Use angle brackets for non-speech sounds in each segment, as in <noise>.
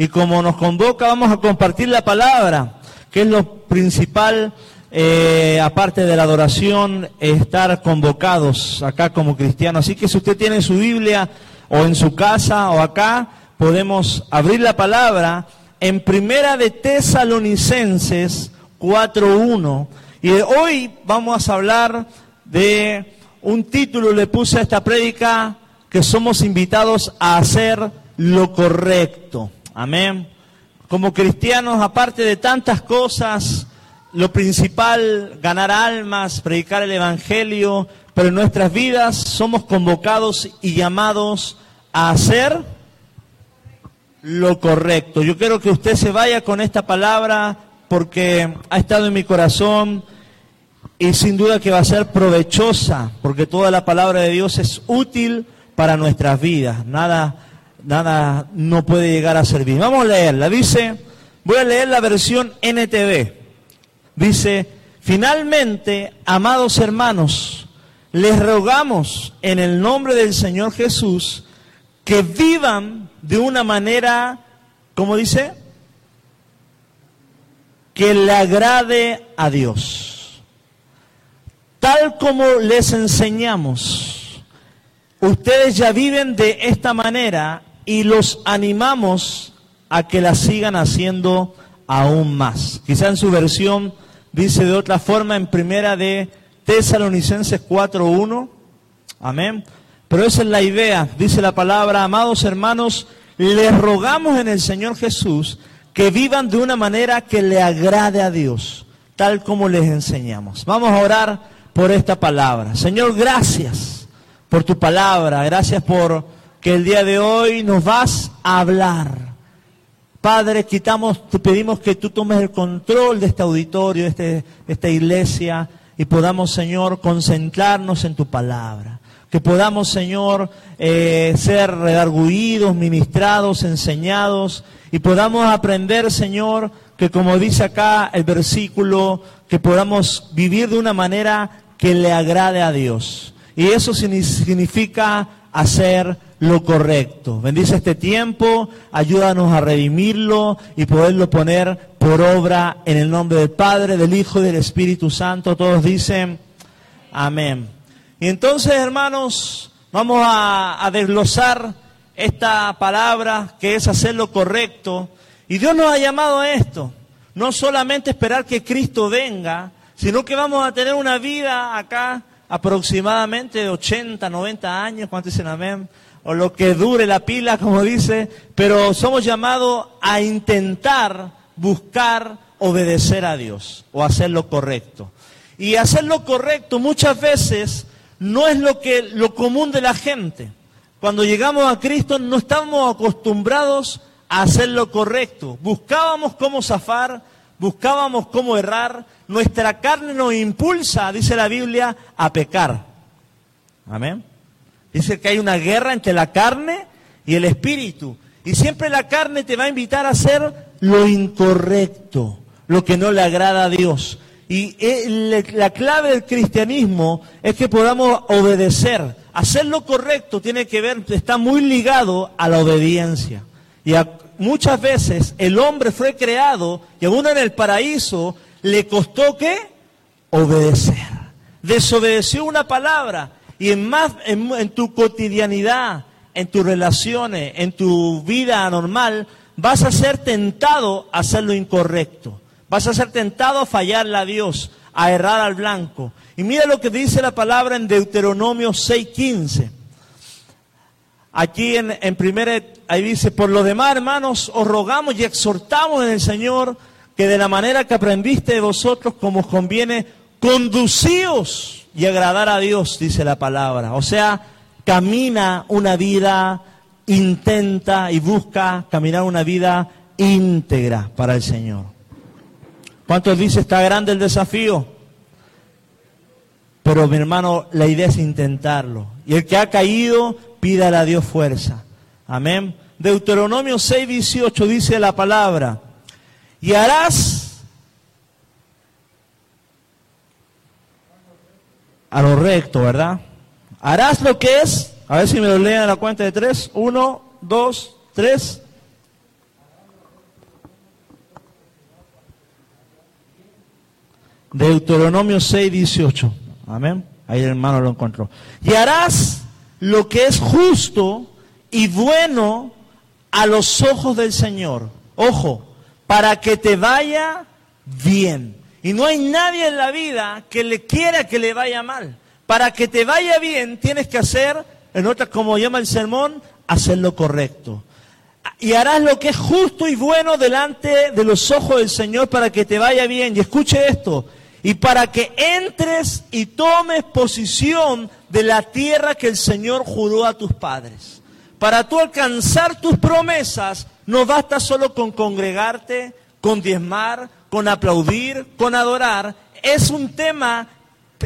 y como nos convoca vamos a compartir la palabra, que es lo principal, eh, aparte de la adoración, estar convocados acá como cristianos. Así que si usted tiene su Biblia o en su casa o acá, podemos abrir la palabra en Primera de Tesalonicenses 4.1. Y hoy vamos a hablar de un título, le puse a esta prédica, que somos invitados a hacer lo correcto. Amén. Como cristianos, aparte de tantas cosas, lo principal, ganar almas, predicar el Evangelio, pero en nuestras vidas somos convocados y llamados a hacer lo correcto. Yo quiero que usted se vaya con esta palabra porque ha estado en mi corazón y sin duda que va a ser provechosa, porque toda la palabra de Dios es útil para nuestras vidas. Nada, nada no puede llegar a servir. Vamos a leerla. Dice, voy a leer la versión NTV. Dice, finalmente, amados hermanos, les rogamos en el nombre del Señor Jesús que vivan de una manera, ¿cómo dice? Que le agrade a Dios. Tal como les enseñamos Ustedes ya viven de esta manera y los animamos a que la sigan haciendo aún más. Quizá en su versión dice de otra forma en primera de Tesalonicenses 4.1. Amén. Pero esa es la idea, dice la palabra, amados hermanos, les rogamos en el Señor Jesús que vivan de una manera que le agrade a Dios, tal como les enseñamos. Vamos a orar por esta palabra. Señor, gracias por tu palabra, gracias por que el día de hoy nos vas a hablar. Padre, quitamos, te pedimos que tú tomes el control de este auditorio, de, este, esta iglesia, y podamos, Señor, concentrarnos en tu palabra. Que podamos, Señor, eh, ser redarguidos, ministrados, enseñados, y podamos aprender, Señor, que como dice acá el versículo, que podamos vivir de una manera que le agrade a Dios. Y eso significa hacer lo correcto. Bendice este tiempo, ayúdanos a redimirlo y poderlo poner por obra en el nombre del Padre, del Hijo y del Espíritu Santo. Todos dicen amén. Y entonces, hermanos, vamos a, a desglosar esta palabra que es hacer lo correcto. Y Dios nos ha llamado a esto. No solamente esperar que Cristo venga, sino que vamos a tener una vida acá aproximadamente 80, 90 años, ¿cuántos dicen amén? O lo que dure la pila, como dice, pero somos llamados a intentar buscar obedecer a Dios o hacer lo correcto. Y hacer lo correcto muchas veces no es lo que lo común de la gente. Cuando llegamos a Cristo no estamos acostumbrados a hacer lo correcto. Buscábamos cómo zafar, buscábamos cómo errar, nuestra carne nos impulsa, dice la Biblia, a pecar. Amén. Dice que hay una guerra entre la carne y el espíritu. Y siempre la carne te va a invitar a hacer lo incorrecto, lo que no le agrada a Dios. Y eh, la clave del cristianismo es que podamos obedecer. Hacer lo correcto tiene que ver, está muy ligado a la obediencia. Y muchas veces el hombre fue creado y aún en el paraíso le costó qué? Obedecer. Desobedeció una palabra y en, más, en, tu cotidianidad, en tus relaciones, en tu vida normal, vas a ser tentado a hacer lo incorrecto. Vas a ser tentado a fallarle a Dios, a errar al blanco. Y mira lo que dice la palabra en Deuteronomio 6:15. Aquí en, en primera, ahí dice, por lo demás, hermanos, os rogamos y exhortamos en el Señor que de la manera que aprendiste de vosotros, como os conviene, conducíos y agradar a Dios, dice la palabra. O sea, camina una vida, intenta y busca caminar una vida íntegra para el Señor. ¿Cuántos dice está grande el desafío? Pero mi hermano, la idea es intentarlo. Y el que ha caído, pídale a Dios fuerza. Amén. Deuteronomio 6, 18 dice la palabra, y harás a lo recto, ¿verdad? Harás lo que es, a ver si me lo leen a la cuenta de tres, uno, dos, tres. Deuteronomio 6, 18. Amén. Ahí el hermano lo encontró. Y harás lo que es justo y bueno a los ojos del Señor. Ojo, para que te vaya bien. Y no hay nadie en la vida que le quiera que le vaya mal. Para que te vaya bien, tienes que hacer, en otras como llama el sermón, hacer lo correcto. Y harás lo que es justo y bueno delante de los ojos del Señor para que te vaya bien. Y escuche esto, y para que entres y tomes posición de la tierra que el Señor juró a tus padres. Para tú alcanzar tus promesas, no basta solo con congregarte, con diezmar, con aplaudir, con adorar. Es un tema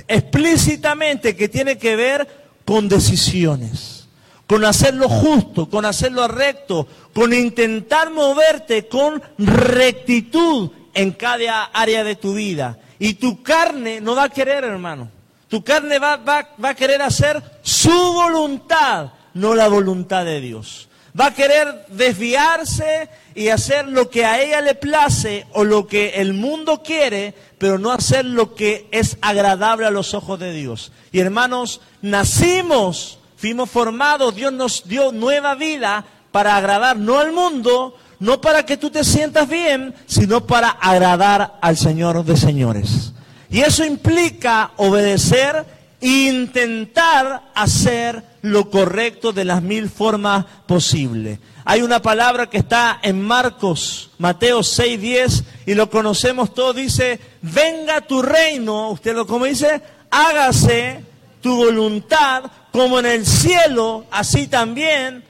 explícitamente que tiene que ver con decisiones, con hacerlo justo, con hacerlo recto, con intentar moverte con rectitud en cada área de tu vida. Y tu carne no va a querer, hermano. Tu carne va, va, va a querer hacer su voluntad, no la voluntad de Dios. Va a querer desviarse y hacer lo que a ella le place o lo que el mundo quiere, pero no hacer lo que es agradable a los ojos de Dios. Y hermanos, nacimos, fuimos formados, Dios nos dio nueva vida para agradar no al mundo, no para que tú te sientas bien, sino para agradar al Señor de señores. Y eso implica obedecer e intentar hacer lo correcto de las mil formas posibles. Hay una palabra que está en Marcos, Mateo 6:10, y lo conocemos todos, dice, venga tu reino, usted lo como dice, hágase tu voluntad como en el cielo, así también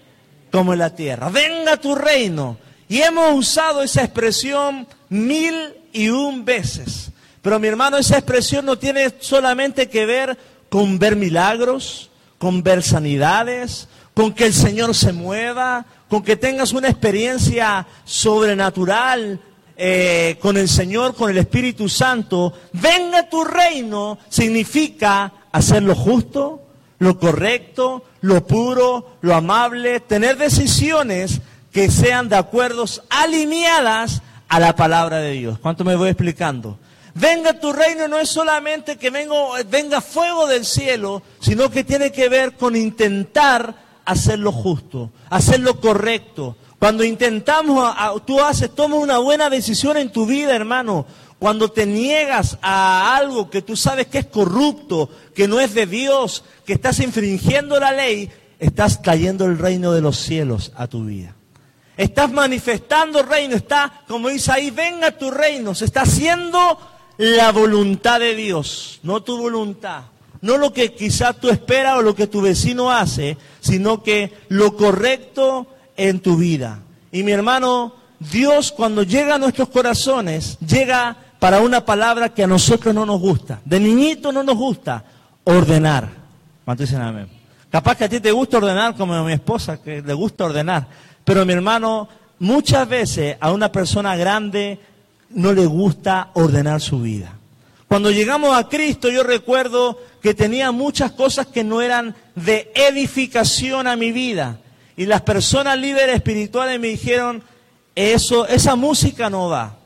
como en la tierra. Venga tu reino. Y hemos usado esa expresión mil y un veces. Pero mi hermano, esa expresión no tiene solamente que ver con ver milagros, con ver sanidades, con que el Señor se mueva, con que tengas una experiencia sobrenatural eh, con el Señor, con el Espíritu Santo. Venga tu reino significa hacer lo justo, lo correcto, lo puro, lo amable, tener decisiones que sean de acuerdos alineadas a la palabra de Dios. ¿Cuánto me voy explicando? Venga tu reino no es solamente que venga fuego del cielo, sino que tiene que ver con intentar hacer lo justo, hacer lo correcto. Cuando intentamos, tú haces, tomas una buena decisión en tu vida, hermano. Cuando te niegas a algo que tú sabes que es corrupto, que no es de Dios, que estás infringiendo la ley, estás trayendo el reino de los cielos a tu vida. Estás manifestando reino, está, como dice ahí, venga tu reino. Se está haciendo la voluntad de Dios, no tu voluntad. No lo que quizás tú esperas o lo que tu vecino hace, sino que lo correcto en tu vida. Y mi hermano, Dios cuando llega a nuestros corazones, llega para una palabra que a nosotros no nos gusta. De niñito no nos gusta, ordenar. ¿Cuánto dicen amén? Capaz que a ti te gusta ordenar como a mi esposa, que le gusta ordenar. Pero mi hermano, muchas veces a una persona grande no le gusta ordenar su vida. Cuando llegamos a Cristo yo recuerdo que tenía muchas cosas que no eran de edificación a mi vida. Y las personas líderes espirituales me dijeron, eso, esa música no va.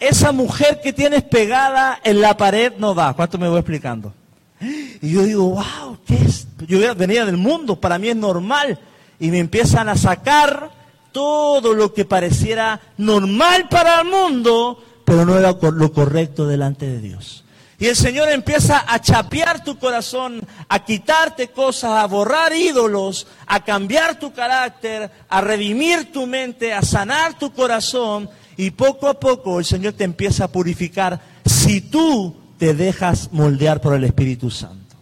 Esa mujer que tienes pegada en la pared no va. ¿Cuánto me voy explicando? Y yo digo, wow, ¿qué es? Yo venía del mundo, para mí es normal y me empiezan a sacar todo lo que pareciera normal para el mundo, pero no era lo correcto delante de Dios. Y el Señor empieza a chapear tu corazón, a quitarte cosas, a borrar ídolos, a cambiar tu carácter, a redimir tu mente, a sanar tu corazón. Y poco a poco el Señor te empieza a purificar si tú te dejas moldear por el Espíritu Santo.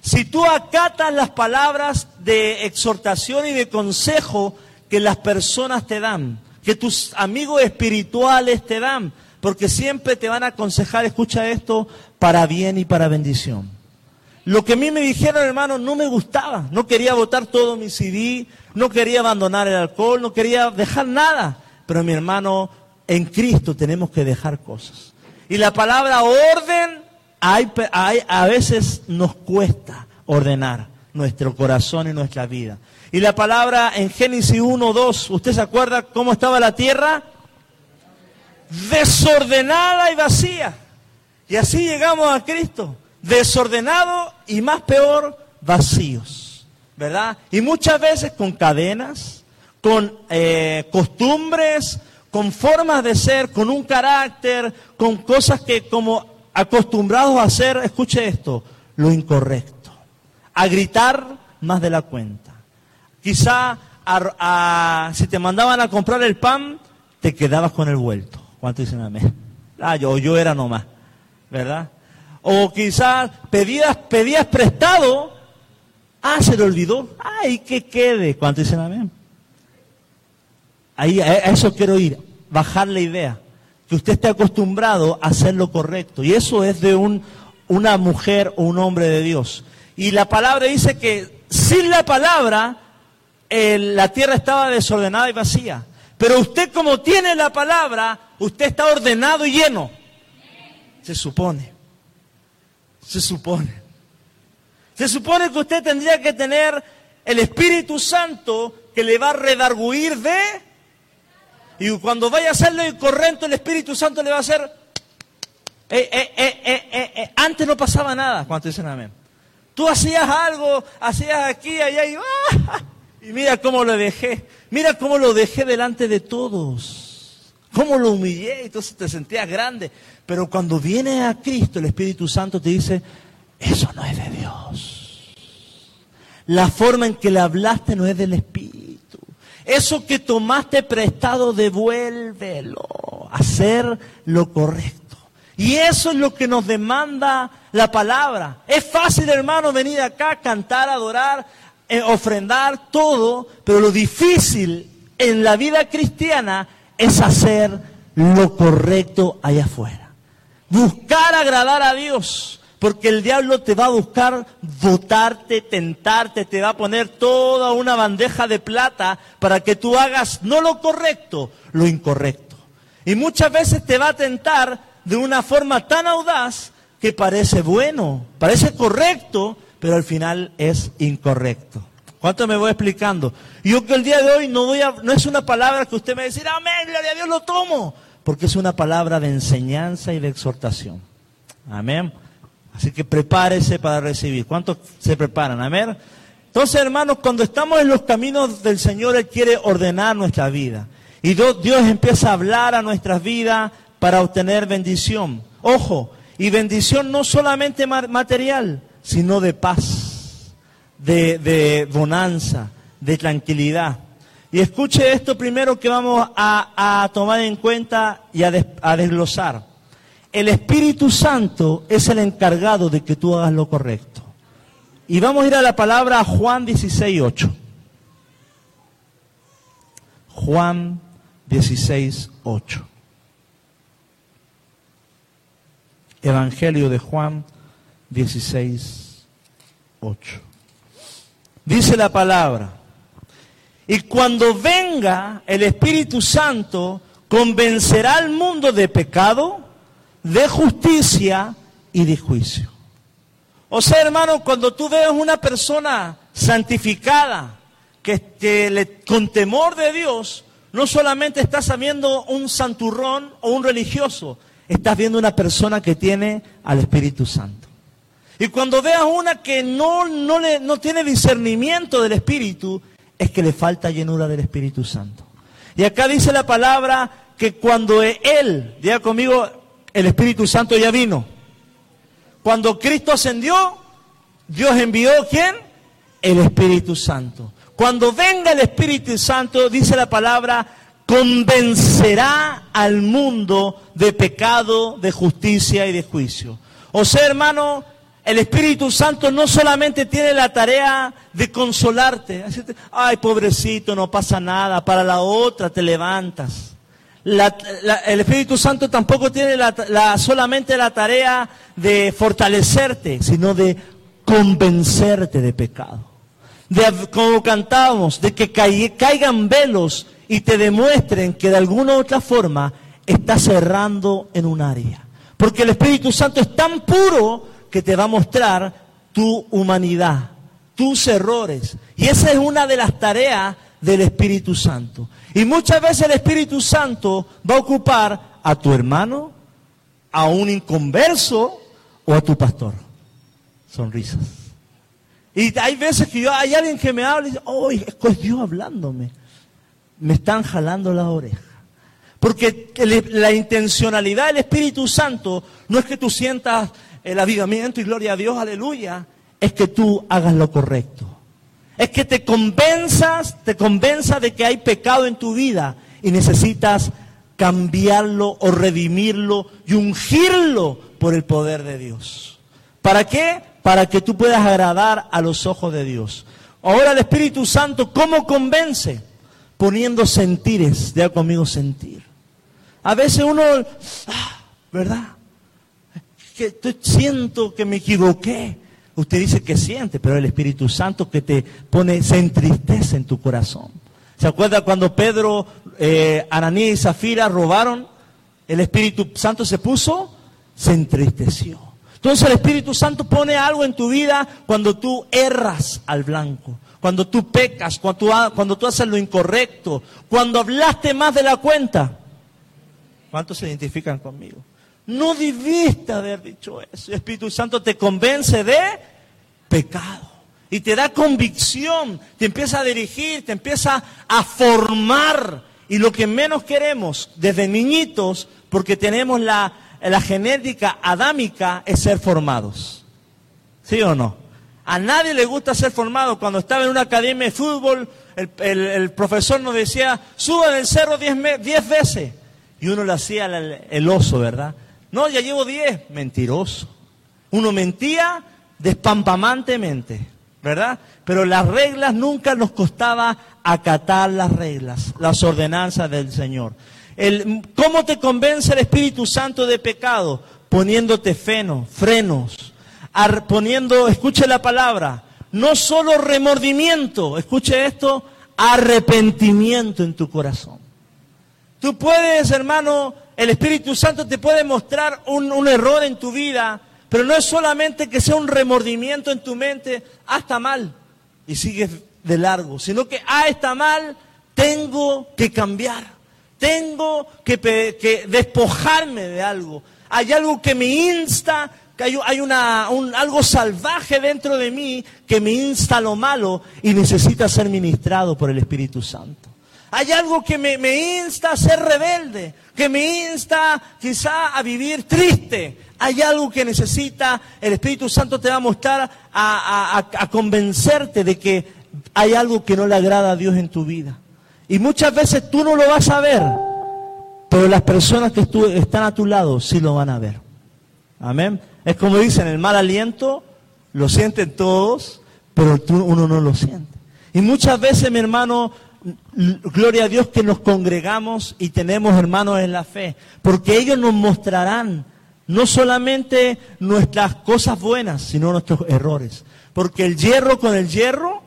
Si tú acatas las palabras de exhortación y de consejo que las personas te dan, que tus amigos espirituales te dan, porque siempre te van a aconsejar, escucha esto, para bien y para bendición. Lo que a mí me dijeron, hermano, no me gustaba. No quería votar todo mi CD, no quería abandonar el alcohol, no quería dejar nada. Pero mi hermano, en Cristo tenemos que dejar cosas. Y la palabra orden a veces nos cuesta ordenar nuestro corazón y nuestra vida. Y la palabra en Génesis 1, 2, ¿usted se acuerda cómo estaba la tierra? Desordenada y vacía. Y así llegamos a Cristo, desordenados y más peor, vacíos, ¿verdad? Y muchas veces con cadenas, con eh, costumbres, con formas de ser, con un carácter, con cosas que como acostumbrados a hacer, escuche esto, lo incorrecto, a gritar más de la cuenta. Quizá si te mandaban a comprar el pan, te quedabas con el vuelto. ¿Cuánto dicen amén? Ah, yo, yo era nomás, ¿verdad? O quizás pedías, pedías prestado, ah, se le olvidó, ay, que quede. ¿Cuánto dicen amén? Ahí, a eso quiero ir, bajar la idea. Que usted esté acostumbrado a hacer lo correcto. Y eso es de un, una mujer o un hombre de Dios. Y la palabra dice que sin la palabra la tierra estaba desordenada y vacía. Pero usted como tiene la palabra, usted está ordenado y lleno. Se supone. Se supone. Se supone que usted tendría que tener el Espíritu Santo que le va a redarguir de... Y cuando vaya a hacerlo incorrecto, el Espíritu Santo le va a hacer... Eh, eh, eh, antes no pasaba nada. ¿Cuánto dicen amén? Tú hacías algo, hacías aquí, allá y... <laughs> Y mira cómo lo dejé, mira cómo lo dejé delante de todos, cómo lo humillé, entonces te sentías grande. Pero cuando viene a Cristo, el Espíritu Santo te dice, eso no es de Dios. La forma en que le hablaste no es del Espíritu. Eso que tomaste prestado, devuélvelo. Hacer lo correcto. Y eso es lo que nos demanda la palabra. Es fácil, hermano, venir acá, cantar, adorar, ofrendar todo, pero lo difícil en la vida cristiana es hacer lo correcto allá afuera. Buscar agradar a Dios, porque el diablo te va a buscar votarte, tentarte, te va a poner toda una bandeja de plata para que tú hagas no lo correcto, lo incorrecto. Y muchas veces te va a tentar de una forma tan audaz que parece bueno, parece correcto, pero al final es incorrecto. ¿Cuánto me voy explicando? Yo que el día de hoy no voy a, no es una palabra que usted me va amén, gloria a Dios, lo tomo, porque es una palabra de enseñanza y de exhortación. Amén. Así que prepárese para recibir. ¿Cuántos se preparan? Amén. Entonces, hermanos, cuando estamos en los caminos del Señor, Él quiere ordenar nuestra vida. Y Dios empieza a hablar a nuestras vidas para obtener bendición. Ojo, y bendición no solamente material, sino de paz, de, bonanza, de tranquilidad. Y escuche esto primero que vamos a, tomar en cuenta y a, desglosar. El Espíritu Santo es el encargado de que tú hagas lo correcto. Y vamos a ir a la palabra Juan 16, 8. Juan 16, 8. Evangelio de Juan 16, 8. Dice la palabra, y cuando venga el Espíritu Santo, convencerá al mundo de pecado, de justicia y de juicio. O sea, hermano, cuando tú ves una persona santificada, que, con temor de Dios, no solamente estás viendo un santurrón o un religioso, estás viendo una persona que tiene al Espíritu Santo. Y cuando veas una que no, no, le, no tiene discernimiento del Espíritu, es que le falta llenura del Espíritu Santo. Y acá dice la palabra que cuando Él, diga conmigo, el Espíritu Santo ya vino. Cuando Cristo ascendió, Dios envió quién? El Espíritu Santo. Cuando venga el Espíritu Santo, dice la palabra, convencerá al mundo de pecado, de justicia y de juicio. O sea, hermano, el Espíritu Santo no solamente tiene la tarea de consolarte, ay pobrecito, no pasa nada, para la otra te levantas. el Espíritu Santo tampoco tiene la, solamente la tarea de fortalecerte, sino de convencerte de pecado. De, como cantábamos, de que caigan velos y te demuestren que de alguna u otra forma estás cerrando en un área. Porque el Espíritu Santo es tan puro que te va a mostrar tu humanidad, tus errores. Y esa es una de las tareas del Espíritu Santo. Y muchas veces el Espíritu Santo va a ocupar a tu hermano, ¿A un inconverso o a tu pastor? Sonrisas. Y hay veces que yo, hay alguien que me habla y dice, oh, es Dios hablándome. Me están jalando la oreja. Porque la intencionalidad del Espíritu Santo no es que tú sientas el avivamiento y gloria a Dios, aleluya, es que tú hagas lo correcto. Es que te convenzas, te convenzas de que hay pecado en tu vida y necesitas cambiarlo o redimirlo y ungirlo por el poder de Dios. ¿Para qué? Para que tú puedas agradar a los ojos de Dios. Ahora el Espíritu Santo, ¿cómo convence? Poniendo sentires, ya conmigo sentir. A veces uno, ah, ¿verdad? Que siento que me equivoqué. Usted dice que siente, pero el Espíritu Santo que te pone, se entristece en tu corazón. ¿Se acuerda cuando Pedro, eh, Ananías y Zafira robaron? El Espíritu Santo se puso, se entristeció. Entonces el Espíritu Santo pone algo en tu vida cuando tú erras al blanco, cuando tú pecas, cuando tú, cuando tú haces lo incorrecto, cuando hablaste más de la cuenta. ¿Cuántos se identifican conmigo? No debiste haber dicho eso. El Espíritu Santo te convence de pecado. Y te da convicción, te empieza a dirigir, te empieza a formar. Y lo que menos queremos desde niñitos, porque tenemos la, genética adámica, es ser formados. ¿Sí o no? A nadie le gusta ser formado. Cuando estaba en una academia de fútbol, el, profesor nos decía, suban el cerro diez veces. Y uno le hacía el, oso, ¿verdad? No, ya llevo diez. Mentiroso. Uno mentía despampamantemente, ¿verdad? Pero las reglas nunca nos costaba acatar las reglas, las ordenanzas del Señor. ¿Cómo te convence el Espíritu Santo de pecado? Poniéndote freno, frenos, poniendo, escuche la palabra, no solo remordimiento, escuche esto, arrepentimiento en tu corazón. Tú puedes, hermano, el Espíritu Santo te puede mostrar un, error en tu vida, pero no es solamente que sea un remordimiento en tu mente, ah, está mal, y sigues de largo, sino que, ah, está mal, tengo que cambiar, tengo que, que despojarme de algo. Hay algo que me insta, que hay, hay una, un, algo salvaje dentro de mí que me insta a lo malo y necesita ser ministrado por el Espíritu Santo. Hay algo que me, insta a ser rebelde, que me insta quizá a vivir triste. Hay algo que necesita, el Espíritu Santo te va a mostrar, a, convencerte de que hay algo que no le agrada a Dios en tu vida. Y muchas veces tú no lo vas a ver, pero las personas que están a tu lado sí lo van a ver. Amén. Es como dicen, el mal aliento lo sienten todos, pero tú, uno no lo siente. Y muchas veces, mi hermano, gloria a Dios que nos congregamos y tenemos hermanos en la fe, porque ellos nos mostrarán no solamente nuestras cosas buenas, sino nuestros errores. Porque el hierro con el hierro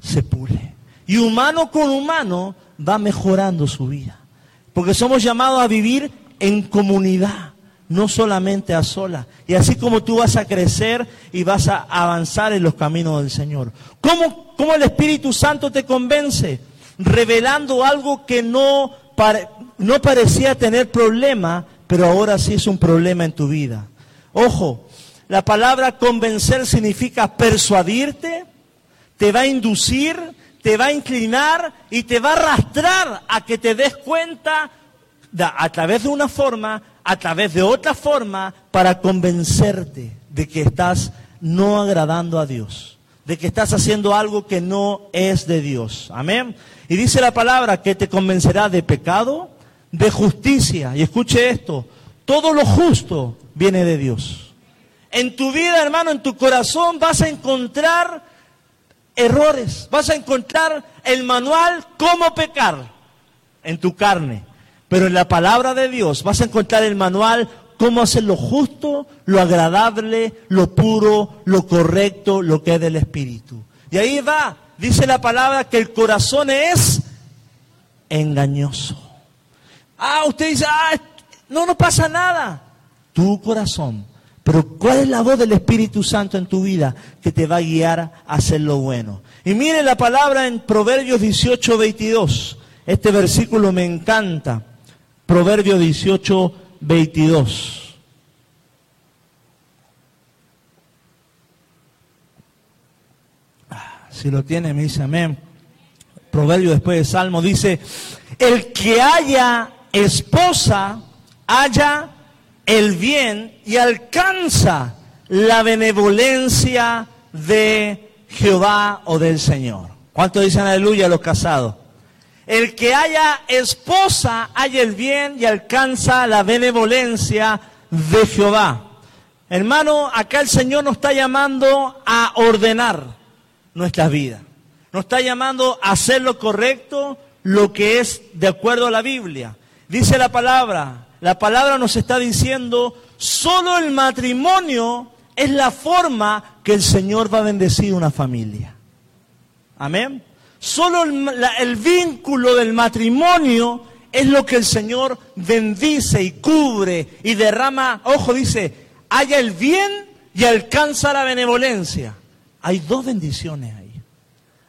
se pule. Y humano con humano va mejorando su vida. Porque somos llamados a vivir en comunidad, no solamente a sola. Y así como tú vas a crecer y vas a avanzar en los caminos del Señor. ¿Cómo, cómo el Espíritu Santo te convence? Revelando algo que no, no parecía tener problema, pero ahora sí es un problema en tu vida. Ojo, la palabra convencer significa persuadirte, te va a inducir, te va a inclinar y te va a arrastrar a que te des cuenta a través de una forma, a través de otra forma, para convencerte de que estás no agradando a Dios, de que estás haciendo algo que no es de Dios. Amén. Y dice la palabra que te convencerá de pecado, de justicia. Y escuche esto, todo lo justo viene de Dios. En tu vida, hermano, en tu corazón vas a encontrar errores, vas a encontrar el manual cómo pecar en tu carne. Pero en la palabra de Dios vas a encontrar el manual cómo hacer lo justo, lo agradable, lo puro, lo correcto, lo que es del Espíritu. Y ahí va dice la palabra que el corazón es engañoso. Ah, usted dice, ah, no, no pasa nada. Tu corazón. Pero ¿cuál es la voz del Espíritu Santo en tu vida que te va a guiar a hacer lo bueno? Y mire la palabra en Proverbios 18, 22. Este versículo me encanta. Proverbios 18, 22. Si lo tiene, me dice amén. Proverbio después de Salmo dice, el que haya esposa, haya el bien y alcanza la benevolencia de Jehová o del Señor. ¿Cuánto dicen aleluya los casados? El que haya esposa, haya el bien y alcanza la benevolencia de Jehová. Hermano, acá el Señor nos está llamando a ordenar nuestras vidas. Nos está llamando a hacer lo correcto, lo que es de acuerdo a la Biblia. Dice la palabra, la palabra nos está diciendo, solo el matrimonio es la forma que el Señor va a bendecir una familia. Amén. Solo el, vínculo del matrimonio es lo que el Señor bendice y cubre y derrama. Ojo, dice, haya el bien y alcanza la benevolencia. Hay dos bendiciones ahí.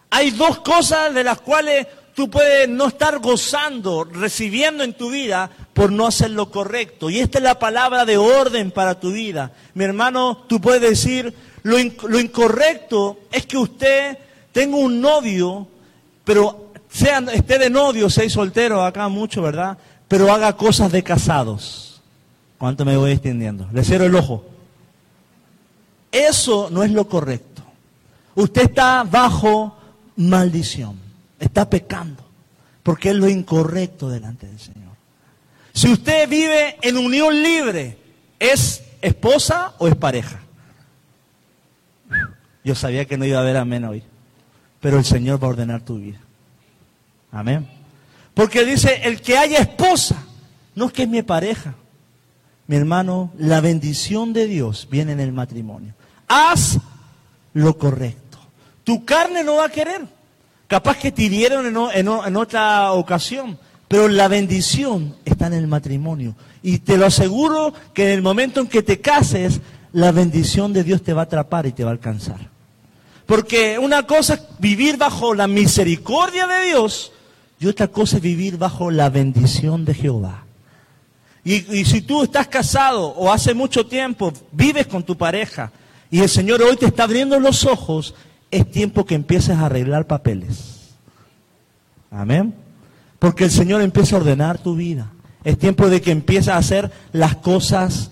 Hay dos cosas de las cuales tú puedes no estar gozando, recibiendo en tu vida por no hacer lo correcto. Y esta es la palabra de orden para tu vida. Mi hermano, tú puedes decir, lo, incorrecto es que usted tenga un novio, pero sea, esté de novio, sea soltero, acá mucho, ¿verdad? Pero haga cosas de casados. ¿Cuánto me voy extendiendo? Le cierro el ojo. Eso no es lo correcto. Usted está bajo maldición. Está pecando. Porque es lo incorrecto delante del Señor. Si usted vive en unión libre, ¿es esposa o es pareja? Yo sabía que no iba a haber amén hoy. Pero el Señor va a ordenar tu vida. Amén. Porque dice, el que haya esposa, no es que es mi pareja. Mi hermano, la bendición de Dios viene en el matrimonio. Haz lo correcto. Tu carne no va a querer. Capaz que te hirieron en, otra ocasión, pero la bendición está en el matrimonio. Y te lo aseguro que en el momento en que te cases, la bendición de Dios te va a atrapar y te va a alcanzar. Porque una cosa es vivir bajo la misericordia de Dios y otra cosa es vivir bajo la bendición de Jehová. Y, y, si tú estás casado o hace mucho tiempo vives con tu pareja y el Señor hoy te está abriendo los ojos es tiempo que empieces a arreglar papeles. Amén. Porque el Señor empieza a ordenar tu vida. Es tiempo de que empieces a hacer las cosas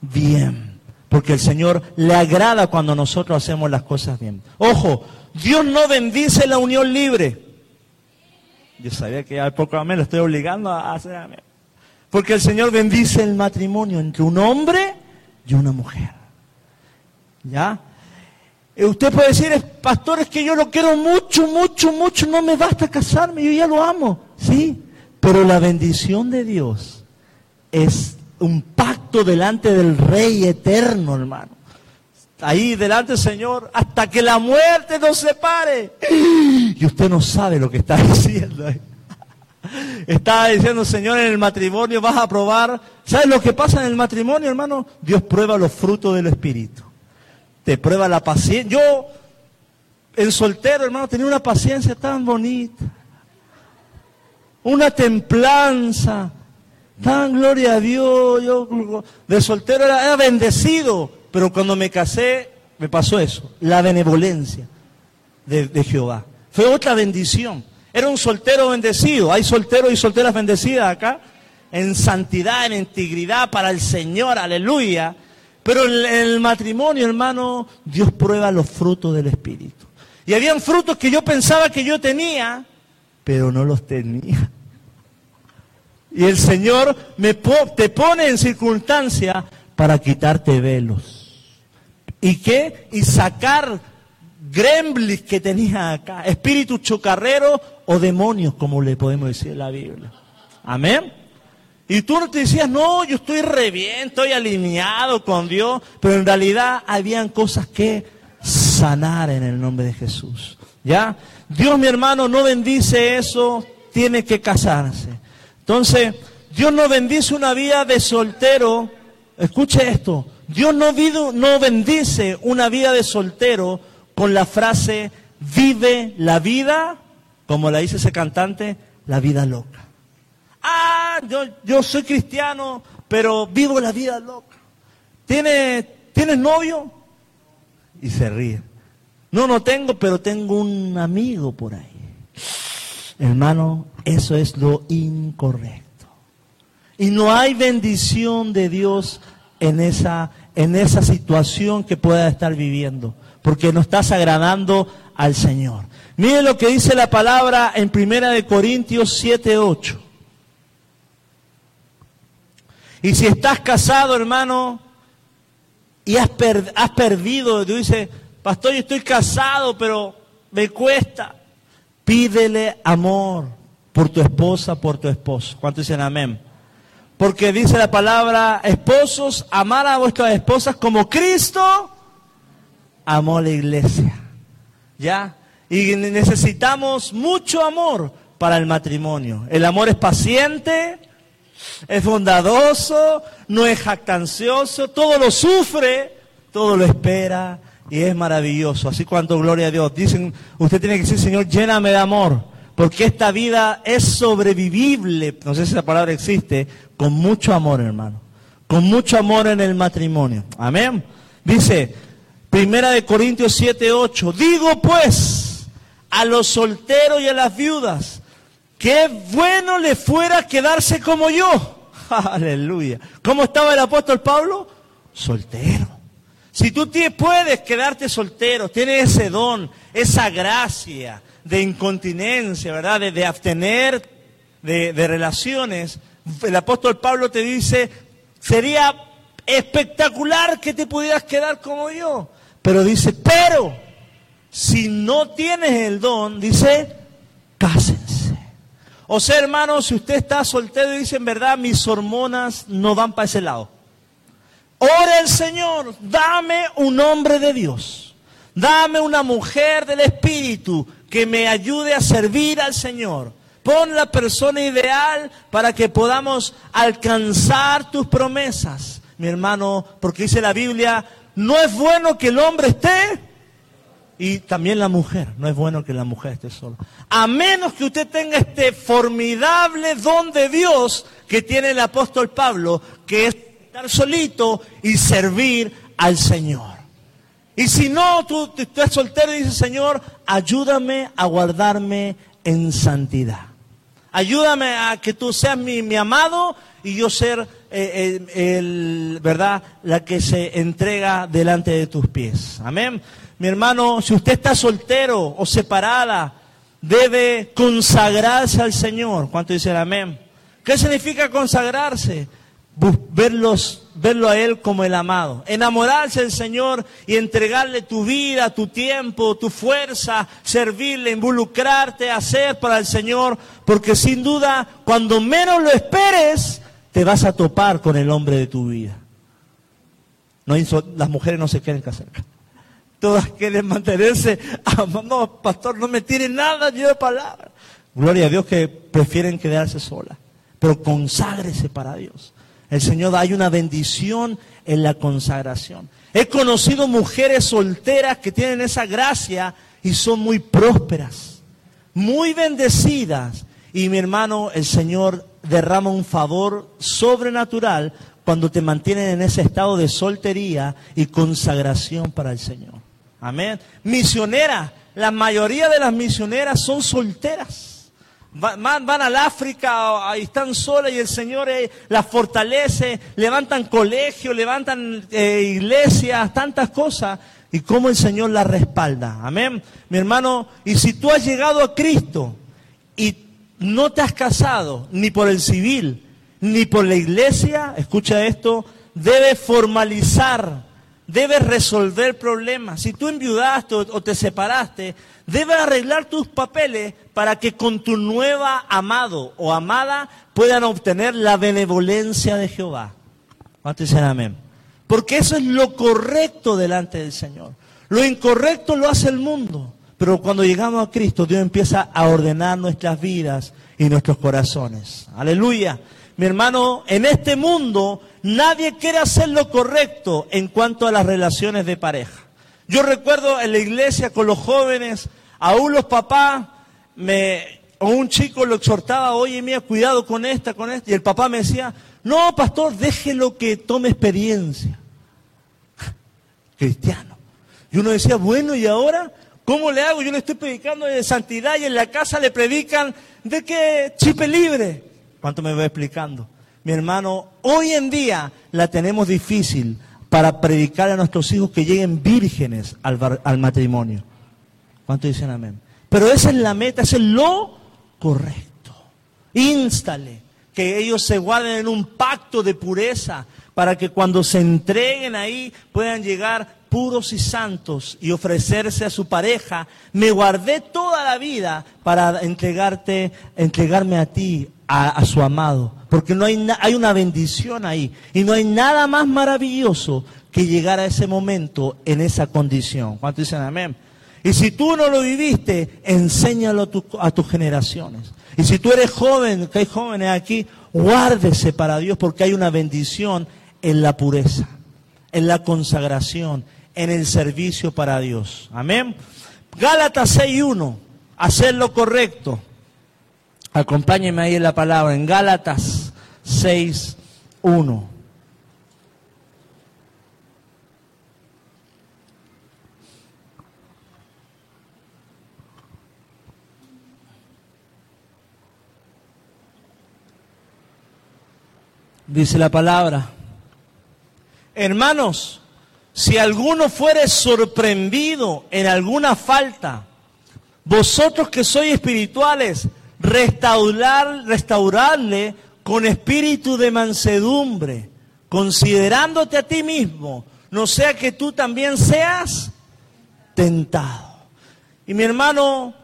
bien. Porque el Señor le agrada cuando nosotros hacemos las cosas bien. Ojo, Dios no bendice la unión libre. Yo sabía que al poco amén lo estoy obligando a hacer amén. Porque el Señor bendice el matrimonio entre un hombre y una mujer. ¿Ya? Eh, usted puede decir, pastor, es que yo lo quiero mucho, mucho, mucho, no me basta casarme, yo ya lo amo. Sí, pero la bendición de Dios es un pacto delante del Rey eterno, hermano. Ahí delante del Señor, hasta que la muerte nos separe. Y usted no sabe lo que está <laughs> diciendo. Está diciendo, Señor, en el matrimonio vas a probar. ¿Sabes lo que pasa en el matrimonio, hermano? Dios prueba los frutos del Espíritu te prueba la paciencia. Yo, en soltero, hermano, tenía una paciencia tan bonita, una templanza, tan gloria a Dios. Yo de soltero era, bendecido, pero cuando me casé me pasó eso, la benevolencia de, de Jehová. Fue otra bendición. Era un soltero bendecido. Hay solteros y solteras bendecidas acá. En santidad, en integridad para el Señor. Aleluya. Pero en el matrimonio, hermano, Dios prueba los frutos del Espíritu. Y habían frutos que yo pensaba que yo tenía, pero no los tenía. Y el Señor me te pone en circunstancia para quitarte velos. ¿Y qué? Y sacar gremlins que tenía acá, espíritus chocarreros o demonios, como le podemos decir en la Biblia. Amén. Y tú no te decías, no, yo estoy re bien, estoy alineado con Dios, pero en realidad habían cosas que sanar en el nombre de Jesús. ¿Ya? Dios, mi hermano, no bendice eso, tiene que casarse. Entonces, Dios no bendice una vida de soltero. Escuche esto. Dios no, no bendice una vida de soltero con la frase, vive la vida, como la dice ese cantante, la vida loca. Ah, yo, yo soy cristiano, pero vivo la vida loca. ¿Tienes, ¿Tienes novio? Y se ríe. No, no tengo, pero tengo un amigo por ahí. Hermano, eso es lo incorrecto. Y no hay bendición de Dios en esa, en esa situación que pueda estar viviendo, porque no estás agradando al Señor. Mire lo que dice la palabra en Primera de Corintios 7, 8. Y si estás casado, hermano, y has, perdido, tú dices, pastor, yo estoy casado, pero me cuesta. Pídele amor por tu esposa, por tu esposo. ¿Cuántos dicen amén? Porque dice la palabra, esposos, amar a vuestras esposas como Cristo amó a la iglesia. ¿Ya? Y necesitamos mucho amor para el matrimonio. El amor es paciente, es bondadoso, no es jactancioso, todo lo sufre, todo lo espera y es maravilloso. Así cuanto gloria a Dios. Dicen, usted tiene que decir, Señor, lléname de amor, porque esta vida es sobrevivible, no sé si esa palabra existe, con mucho amor, hermano. Con mucho amor en el matrimonio. Amén. Dice, Primera de Corintios 7, 8, digo pues a los solteros y a las viudas, Qué bueno le fuera quedarse como yo. <laughs> Aleluya. ¿Cómo estaba el apóstol Pablo? Soltero. Si tú puedes quedarte soltero, tienes ese don, esa gracia de incontinencia, ¿verdad? De, abstener de, de relaciones, el apóstol Pablo te dice, sería espectacular que te pudieras quedar como yo. Pero dice, pero si no tienes el don, dice, cásense. O sea, hermano, si usted está soltero y dice en verdad, mis hormonas no van para ese lado. Ora el Señor, dame un hombre de Dios. Dame una mujer del Espíritu que me ayude a servir al Señor. Pon la persona ideal para que podamos alcanzar tus promesas, mi hermano, porque dice la Biblia, no es bueno que el hombre esté y también la mujer. No es bueno que la mujer esté sola. A menos que usted tenga este formidable don de Dios que tiene el apóstol Pablo, que es estar solito y servir al Señor. Y si no, tú, tú estás soltero y dices, Señor, ayúdame a guardarme en santidad. Ayúdame a que tú seas mi, amado y yo ser eh, el, ¿verdad? la que se entrega delante de tus pies. Amén. Mi hermano, si usted está soltero o separada, debe consagrarse al Señor. ¿Cuánto dicen amén? ¿Qué significa consagrarse? Verlos, verlo a Él como el amado. Enamorarse del Señor y entregarle tu vida, tu tiempo, tu fuerza, servirle, involucrarte, hacer para el Señor. Porque sin duda, cuando menos lo esperes, te vas a topar con el hombre de tu vida. No, las mujeres no se quieren casar. Todas quieren mantenerse. No, pastor, no me tire nada yo de palabra. Gloria a Dios que prefieren quedarse solas. Pero conságrese para Dios. El Señor hay una bendición en la consagración. He conocido mujeres solteras que tienen esa gracia y son muy prósperas, muy bendecidas. Y mi hermano, el Señor derrama un favor sobrenatural cuando te mantienen en ese estado de soltería y consagración para el Señor. Amén. Misioneras. La mayoría de las misioneras son solteras. Van, van al África, ahí están solas y el Señor eh, las fortalece, levantan colegios, levantan eh, iglesias, tantas cosas. Y cómo el Señor las respalda. Amén. Mi hermano, y si tú has llegado a Cristo y no te has casado ni por el civil, ni por la iglesia, escucha esto, debes formalizar debes resolver problemas. Si tú enviudaste o te separaste, debes arreglar tus papeles para que con tu nueva amado o amada puedan obtener la benevolencia de Jehová. ¿Cuántos dicen amén? Porque eso es lo correcto delante del Señor. Lo incorrecto lo hace el mundo. Pero cuando llegamos a Cristo, Dios empieza a ordenar nuestras vidas y nuestros corazones. Aleluya. Mi hermano, en este mundo nadie quiere hacer lo correcto en cuanto a las relaciones de pareja. Yo recuerdo en la iglesia con los jóvenes, aún los papás, me, o un chico lo exhortaba, oye, mía, cuidado con esta, con esta, y el papá me decía, no, pastor, déjelo que tome experiencia. <laughs> Cristiano. Y uno decía, bueno, ¿y ahora? ¿Cómo le hago? Yo le estoy predicando de santidad y en la casa le predican de que chipe libre. ¿Cuánto me voy explicando? Mi hermano, hoy en día la tenemos difícil para predicar a nuestros hijos que lleguen vírgenes al, matrimonio. ¿Cuánto dicen amén? Pero esa es la meta, ese es lo correcto.Ínstale que ellos se guarden en un pacto de pureza para que cuando se entreguen ahí puedan llegar puros y santos y ofrecerse a su pareja. Me guardé toda la vida para entregarte, entregarme a ti, a, su amado, porque no hay, hay una bendición ahí y no hay nada más maravilloso que llegar a ese momento en esa condición. ¿Cuántos dicen amén? Y si tú no lo viviste, enséñalo a, tus generaciones. Y si tú eres joven, que hay jóvenes aquí, guárdese para Dios porque hay una bendición en la pureza, en la consagración, en el servicio para Dios. Amén. Gálatas 6.1, hacer lo correcto. Acompáñeme ahí en la palabra, en Gálatas 6.1. Dice la palabra, hermanos, si alguno fuere sorprendido en alguna falta, vosotros que sois espirituales, restaurar, restaurarle con espíritu de mansedumbre, considerándote a ti mismo, no sea que tú también seas tentado. Y mi hermano,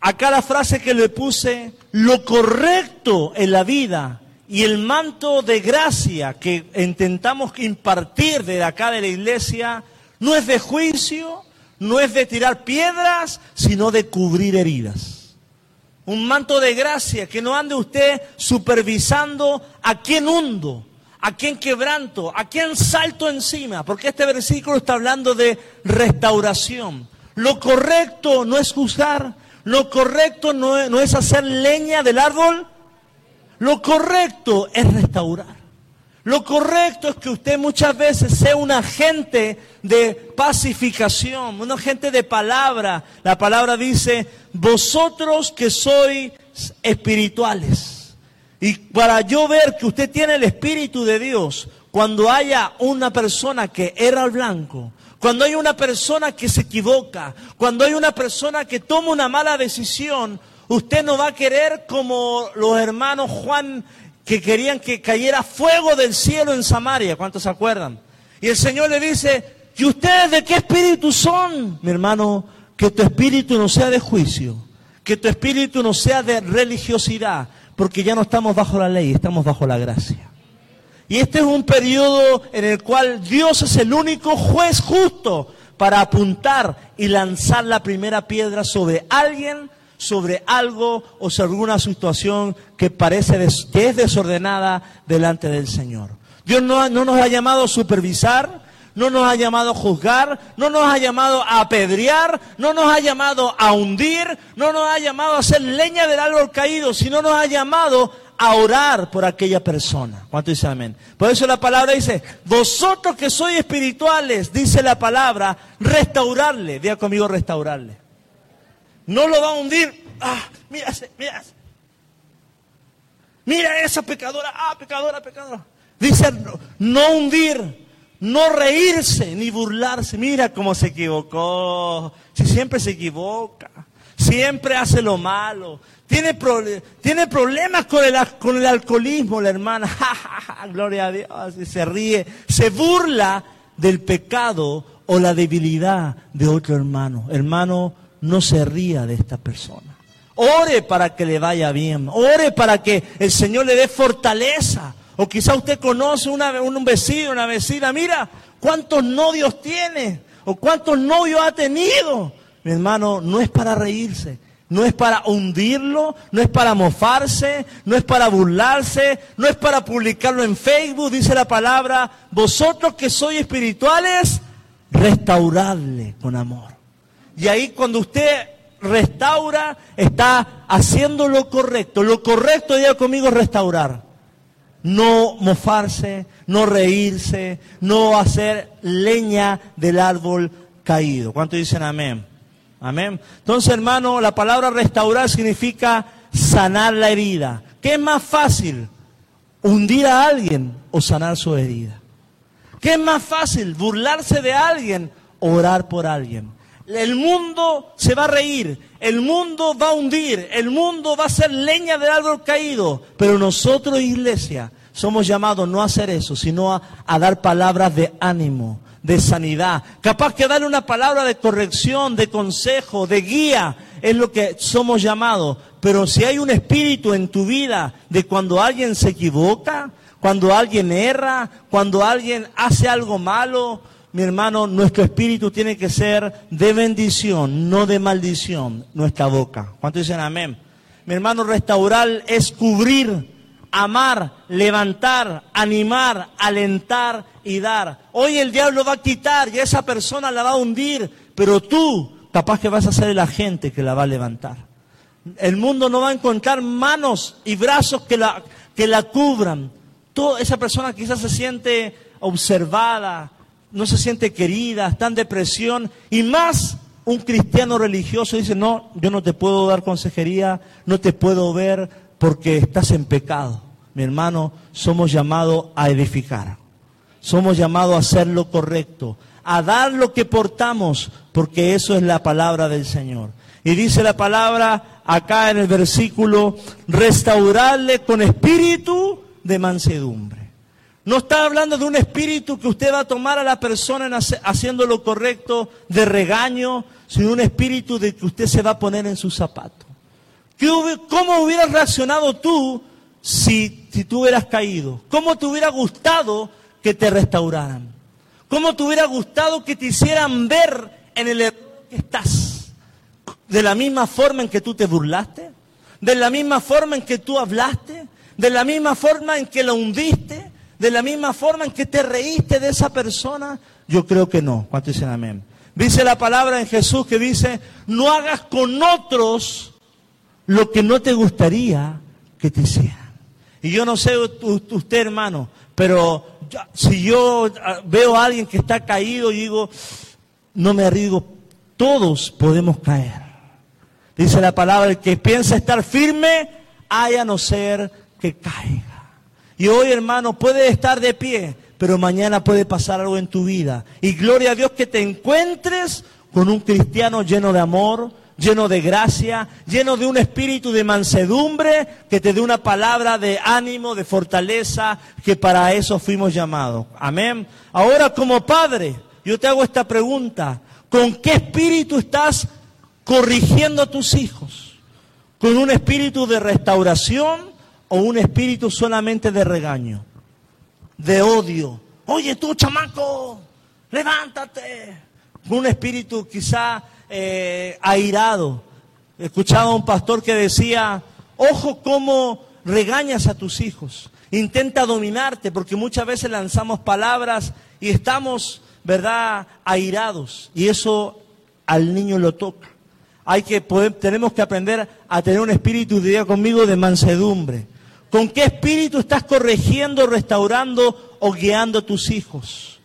acá la frase que le puse, lo correcto en la vida y el manto de gracia que intentamos impartir de acá de la iglesia no es de juicio, no es de tirar piedras, sino de cubrir heridas. Un manto de gracia que no ande usted supervisando a quién hundo, a quién quebranto, a quién salto encima, porque este versículo está hablando de restauración. Lo correcto no es juzgar, lo correcto no es, no es hacer leña del árbol lo correcto es restaurar. Lo correcto es que usted muchas veces sea un agente de pacificación, un agente de palabra. La palabra dice, vosotros que sois espirituales. Y para yo ver que usted tiene el Espíritu de Dios, cuando haya una persona que era blanco, cuando hay una persona que se equivoca, cuando hay una persona que toma una mala decisión, Usted no va a querer como los hermanos Juan que querían que cayera fuego del cielo en Samaria. ¿Cuántos se acuerdan? Y el Señor le dice, ¿y ustedes de qué espíritu son? Mi hermano, que tu espíritu no sea de juicio, que tu espíritu no sea de religiosidad, porque ya no estamos bajo la ley, estamos bajo la gracia. Y este es un periodo en el cual Dios es el único juez justo para apuntar y lanzar la primera piedra sobre alguien sobre algo o sobre alguna situación que parece que es desordenada delante del Señor. Dios no, no nos ha llamado a supervisar, no nos ha llamado a juzgar, no nos ha llamado a apedrear, no nos ha llamado a hundir, no nos ha llamado a hacer leña del árbol caído, sino nos ha llamado a orar por aquella persona. ¿Cuánto dice amén? Por eso la palabra dice, vosotros que sois espirituales, dice la palabra, restaurarle. Diga conmigo restaurarle. No lo va a hundir. Ah, mira, mira. Mira esa pecadora. Ah, pecadora, pecadora. Dice, no, hundir, no reírse ni burlarse. Mira cómo se equivocó. Si siempre se equivoca. Siempre hace lo malo. Tiene, tiene problemas con el, con el alcoholismo, la hermana. <laughs> Gloria a Dios. Se ríe. Se burla del pecado o la debilidad de otro hermano. Hermano, no se ría de esta persona. Ore para que le vaya bien. Ore para que el Señor le dé fortaleza. O quizá usted conoce un vecino, una vecina. Mira cuántos novios tiene. O cuántos novios ha tenido. Mi hermano, no es para reírse. No es para hundirlo, no es para mofarse, no es para burlarse, no es para publicarlo en Facebook, dice la palabra, vosotros que sois espirituales, restauradle con amor. Y ahí cuando usted restaura, está haciendo lo correcto. Lo correcto, diga conmigo, restaurar. No mofarse, no reírse, no hacer leña del árbol caído. ¿Cuántos dicen amén? Amén. Entonces, hermano, la palabra restaurar significa sanar la herida. ¿Qué es más fácil? ¿Hundir a alguien o sanar su herida? ¿Qué es más fácil? ¿Burlarse de alguien o orar por alguien? El mundo se va a reír, el mundo va a hundir, el mundo va a ser leña del árbol caído, pero nosotros, iglesia, somos llamados no a hacer eso, sino a, a dar palabras de ánimo, de sanidad. Capaz que darle una palabra de corrección, de consejo, de guía, es lo que somos llamados. Pero si hay un espíritu en tu vida de cuando alguien se equivoca, cuando alguien erra, cuando alguien hace algo malo, mi hermano, nuestro espíritu tiene que ser de bendición, no de maldición, nuestra boca. ¿Cuánto dicen amén? Mi hermano, restaurar es cubrir, amar, levantar, animar, alentar y dar. Hoy el diablo va a quitar y esa persona la va a hundir, pero tú capaz que vas a ser la gente que la va a levantar. El mundo no va a encontrar manos y brazos que la, que la cubran. Toda esa persona quizás se siente observada, no se siente querida, está en depresión y más un cristiano religioso dice, no, yo no te puedo dar consejería, no te puedo ver porque estás en pecado. Mi hermano, somos llamados a edificar, somos llamados a hacer lo correcto, a dar lo que portamos, porque eso es la palabra del Señor. Y dice la palabra acá en el versículo, restaurarle con espíritu de mansedumbre. No está hablando de un espíritu que usted va a tomar a la persona haciendo lo correcto de regaño, sino un espíritu de que usted se va a poner en su zapato. ¿Cómo hubieras reaccionado tú si, si tú hubieras caído? ¿Cómo te hubiera gustado que te restauraran? ¿Cómo te hubiera gustado que te hicieran ver en el error que estás? De la misma forma en que tú te burlaste, de la misma forma en que tú hablaste, de la misma forma en que lo hundiste, de la misma forma en que te reíste de esa persona? Yo creo que no. ¿Cuánto dicen amén? Dice la palabra en Jesús que dice, no hagas con otros lo que no te gustaría que te hicieran. Y yo no sé usted, hermano, pero si yo ah, veo a alguien que está caído y digo, no me arriesgo, todos podemos caer. Dice la palabra, el que piensa estar firme, haya no ser que caiga. Y hoy, hermano, puede estar de pie, pero mañana puede pasar algo en tu vida. Y gloria a Dios que te encuentres con un cristiano lleno de amor, lleno de gracia, lleno de un espíritu de mansedumbre, que te dé una palabra de ánimo, de fortaleza, que para eso fuimos llamados. Amén. Ahora como padre, yo te hago esta pregunta. ¿Con qué espíritu estás corrigiendo a tus hijos? ¿Con un espíritu de restauración? O un espíritu solamente de regaño, de odio. Oye tú, chamaco, levántate. Un espíritu quizá eh, airado. Escuchaba a un pastor que decía, ojo cómo regañas a tus hijos. Intenta dominarte porque muchas veces lanzamos palabras y estamos, ¿verdad?, airados. Y eso al niño lo toca. Hay que tenemos que aprender a tener un espíritu, diría conmigo, de mansedumbre ¿Con qué espíritu estás corrigiendo, restaurando o guiando a tus hijos?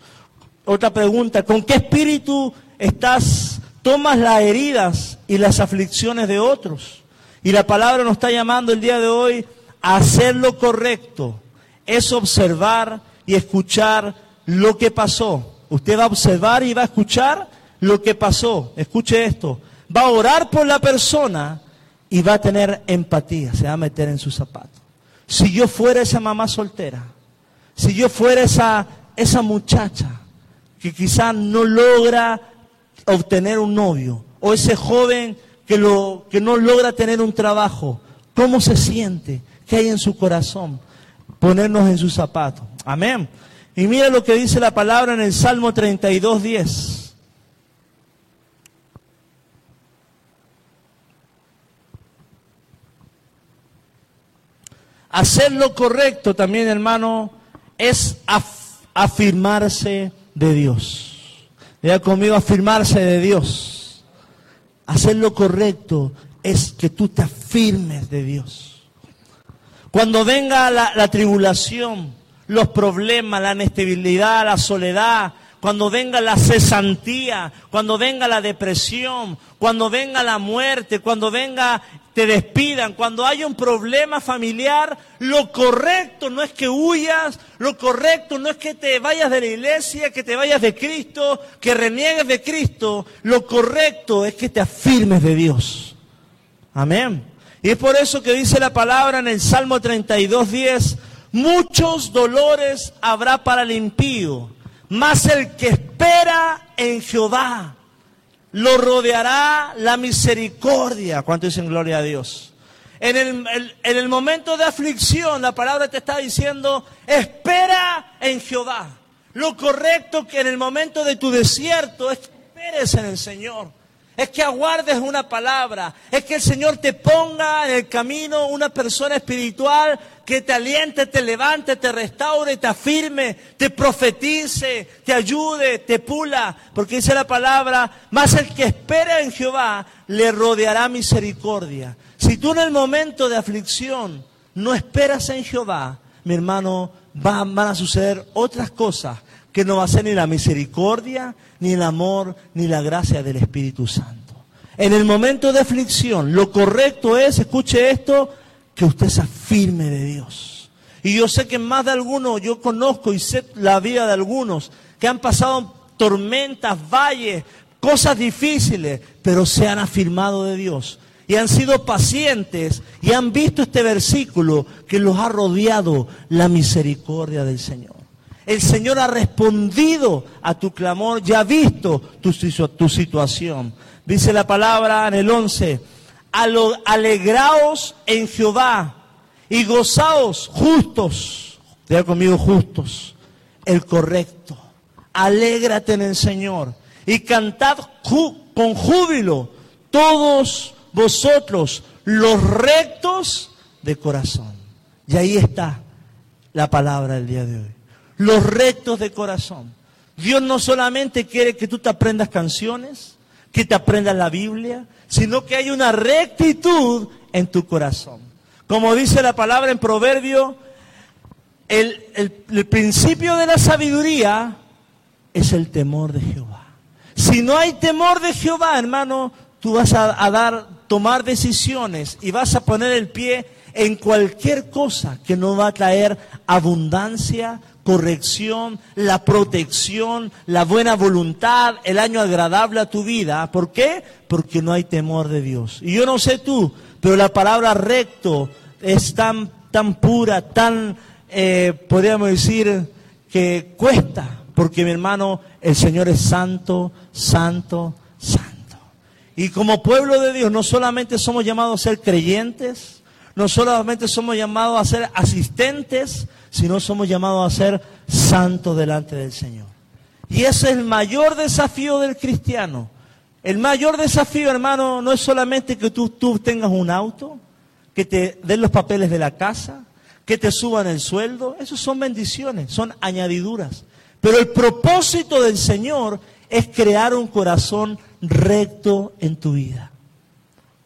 Otra pregunta, ¿con qué espíritu estás, tomas las heridas y las aflicciones de otros? Y la palabra nos está llamando el día de hoy a hacer lo correcto. Es observar y escuchar lo que pasó. Usted va a observar y va a escuchar lo que pasó. Escuche esto. Va a orar por la persona y va a tener empatía. Se va a meter en sus zapatos. Si yo fuera esa mamá soltera, si yo fuera esa, esa muchacha que quizás no logra obtener un novio, o ese joven que, lo, que no logra tener un trabajo, ¿cómo se siente? ¿Qué hay en su corazón? Ponernos en sus zapatos. Amén. Y mira lo que dice la palabra en el Salmo 32, 10. Hacer lo correcto también, hermano, es afirmarse de Dios. Vea conmigo, afirmarse de Dios. Hacer lo correcto es que tú te afirmes de Dios. Cuando venga la tribulación, los problemas, la inestabilidad, la soledad, cuando venga la cesantía, cuando venga la depresión, cuando venga la muerte, cuando venga te despidan, cuando hay un problema familiar, lo correcto no es que huyas, lo correcto no es que te vayas de la iglesia, que te vayas de Cristo, que reniegues de Cristo, lo correcto es que te afirmes de Dios. Amén. Y es por eso que dice la palabra en el Salmo 32, 10, muchos dolores habrá para el impío, mas el que espera en Jehová lo rodeará la misericordia. ¿Cuánto dicen gloria a Dios? En el, en el momento de aflicción, la palabra te está diciendo, espera en Jehová. Lo correcto que en el momento de tu desierto esperes en el Señor. Es que aguardes una palabra. Es que el Señor te ponga en el camino una persona espiritual que te aliente, te levante, te restaure, te afirme, te profetice, te ayude, te pula. Porque dice la palabra, más el que espera en Jehová le rodeará misericordia. Si tú en el momento de aflicción no esperas en Jehová, mi hermano, van, van a suceder otras cosas que no va a ser ni la misericordia, ni el amor, ni la gracia del Espíritu Santo. En el momento de aflicción, lo correcto es, escuche esto, que usted se afirme de Dios. Y yo sé que más de algunos, yo conozco y sé la vida de algunos que han pasado tormentas, valles, cosas difíciles, pero se han afirmado de Dios. Y han sido pacientes y han visto este versículo que los ha rodeado la misericordia del Señor. El Señor ha respondido a tu clamor, ya ha visto tu, tu situación. Dice la palabra en el 11, alegraos en Jehová y gozaos justos, diga conmigo justos, el correcto. Alégrate en el Señor y cantad con júbilo todos vosotros los rectos de corazón. Y ahí está la palabra del día de hoy. Los rectos de corazón. Dios no solamente quiere que tú te aprendas canciones, que te aprendas la Biblia, sino que hay una rectitud en tu corazón. Como dice la palabra en Proverbio, el, principio de la sabiduría es el temor de Jehová. Si no hay temor de Jehová, hermano, tú vas a, a dar, tomar decisiones y vas a poner el pie en cualquier cosa que no va a traer abundancia, corrección, la protección, la buena voluntad, el año agradable a tu vida. ¿Por qué? Porque no hay temor de Dios. Y yo no sé tú, pero la palabra recto es tan, tan pura, tan, eh, podríamos decir, que cuesta. Porque mi hermano, el Señor es santo, santo, santo. Y como pueblo de Dios, no solamente somos llamados a ser creyentes, no solamente somos llamados a ser asistentes, sino somos llamados a ser santos delante del Señor. Y ese es el mayor desafío del cristiano. El mayor desafío, hermano, no es solamente que tú, tengas un auto, que te den los papeles de la casa, que te suban el sueldo. Esos son bendiciones, son añadiduras. Pero el propósito del Señor es crear un corazón recto en tu vida.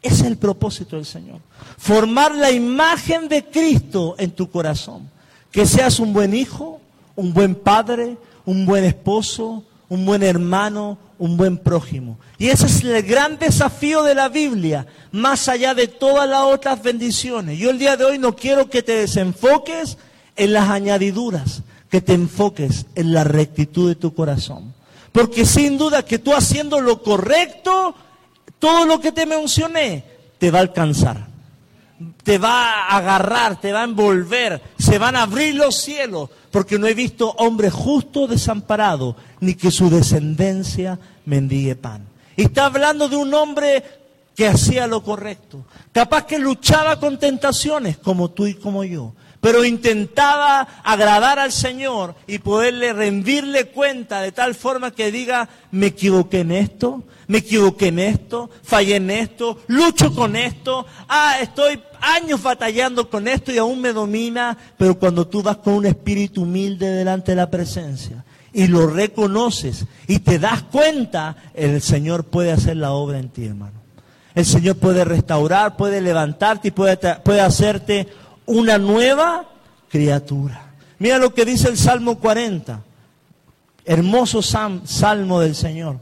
Ese es el propósito del Señor. Formar la imagen de Cristo en tu corazón. Que seas un buen hijo, un buen padre, un buen esposo, un buen hermano, un buen prójimo. Y ese es el gran desafío de la Biblia, más allá de todas las otras bendiciones. Yo el día de hoy no quiero que te desenfoques en las añadiduras, que te enfoques en la rectitud de tu corazón. Porque sin duda que tú haciendo lo correcto, todo lo que te mencioné te va a alcanzar te va a agarrar, te va a envolver, se van a abrir los cielos, porque no he visto hombre justo desamparado, ni que su descendencia mendigue pan. Y está hablando de un hombre que hacía lo correcto, capaz que luchaba con tentaciones como tú y como yo, pero intentaba agradar al Señor y poderle rendirle cuenta de tal forma que diga, me equivoqué en esto, me equivoqué en esto, fallé en esto, lucho con esto, ah, estoy años batallando con esto y aún me domina, pero cuando tú vas con un espíritu humilde delante de la presencia y lo reconoces y te das cuenta, el Señor puede hacer la obra en ti, hermano. El Señor puede restaurar, puede levantarte y puede, puede hacerte una nueva criatura. Mira lo que dice el Salmo 40. Hermoso salmo del Señor.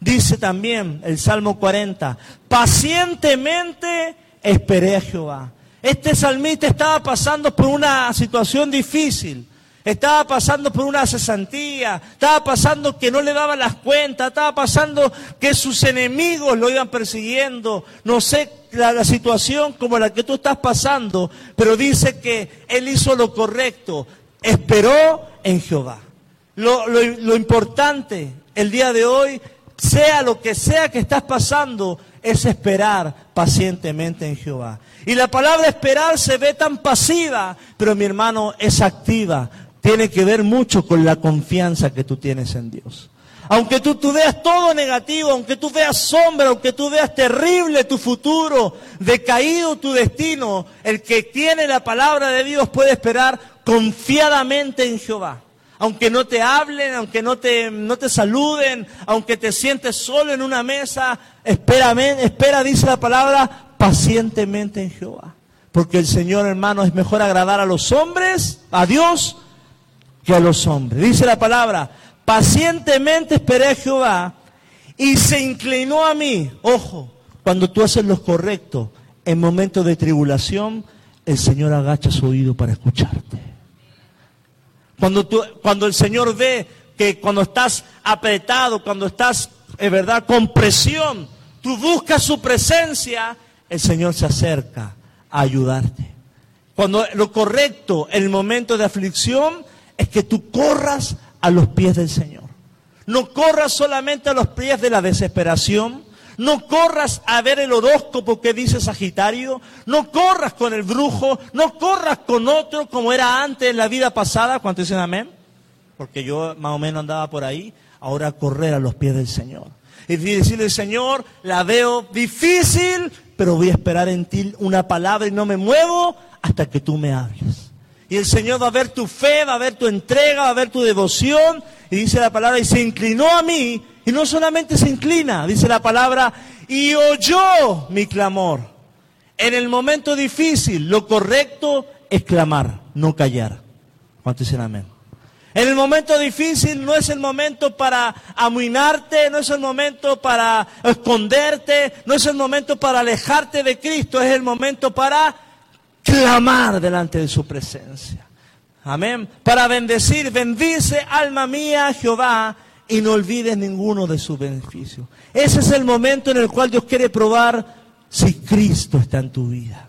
Dice también el Salmo 40, pacientemente esperé a Jehová. Este salmista estaba pasando por una situación difícil. Estaba pasando por una cesantía, estaba pasando que no le daban las cuentas, estaba pasando que sus enemigos lo iban persiguiendo. No sé la, situación como la que tú estás pasando, pero dice que él hizo lo correcto, esperó en Jehová. Lo, importante el día de hoy, sea lo que sea que estás pasando, es esperar pacientemente en Jehová. Y la palabra esperar se ve tan pasiva, pero mi hermano es activa tiene que ver mucho con la confianza que tú tienes en Dios. Aunque tú, tú, veas todo negativo, aunque tú veas sombra, aunque tú veas terrible tu futuro, decaído tu destino, el que tiene la palabra de Dios puede esperar confiadamente en Jehová. Aunque no te hablen, aunque no te, no te saluden, aunque te sientes solo en una mesa, espera, espera, dice la palabra, pacientemente en Jehová. Porque el Señor, hermano, es mejor agradar a los hombres, a Dios, que a los hombres. Dice la palabra, pacientemente esperé a Jehová y se inclinó a mí. Ojo, cuando tú haces lo correcto en momentos de tribulación, el Señor agacha su oído para escucharte. Cuando, tú, cuando el Señor ve que cuando estás apretado, cuando estás, es verdad, con presión, tú buscas su presencia, el Señor se acerca a ayudarte. Cuando lo correcto, el momento de aflicción, es que tú corras a los pies del Señor. No corras solamente a los pies de la desesperación. No corras a ver el horóscopo que dice Sagitario. No corras con el brujo. No corras con otro como era antes en la vida pasada. ¿Cuánto dicen amén? Porque yo más o menos andaba por ahí. Ahora correr a los pies del Señor. Y decirle, Señor, la veo difícil, pero voy a esperar en ti una palabra y no me muevo hasta que tú me hables. Y el Señor va a ver tu fe, va a ver tu entrega, va a ver tu devoción. Y dice la palabra, y se inclinó a mí. Y no solamente se inclina, dice la palabra, y oyó mi clamor. En el momento difícil, lo correcto es clamar, no callar. ¿Cuántos dicen amén? En el momento difícil no es el momento para amuinarte, no es el momento para esconderte, no es el momento para alejarte de Cristo, es el momento para clamar delante de su presencia. Amén. Para bendecir, bendice alma mía Jehová y no olvides ninguno de sus beneficios. Ese es el momento en el cual Dios quiere probar si Cristo está en tu vida.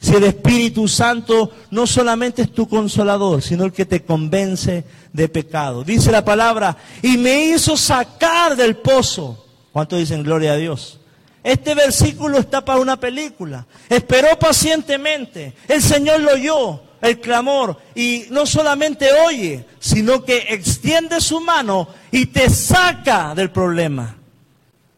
Si el Espíritu Santo no solamente es tu consolador, sino el que te convence de pecado. Dice la palabra, y me hizo sacar del pozo. ¿Cuánto dicen gloria a Dios? Este versículo está para una película. Esperó pacientemente. El Señor lo oyó, el clamor. Y no solamente oye, sino que extiende su mano y te saca del problema.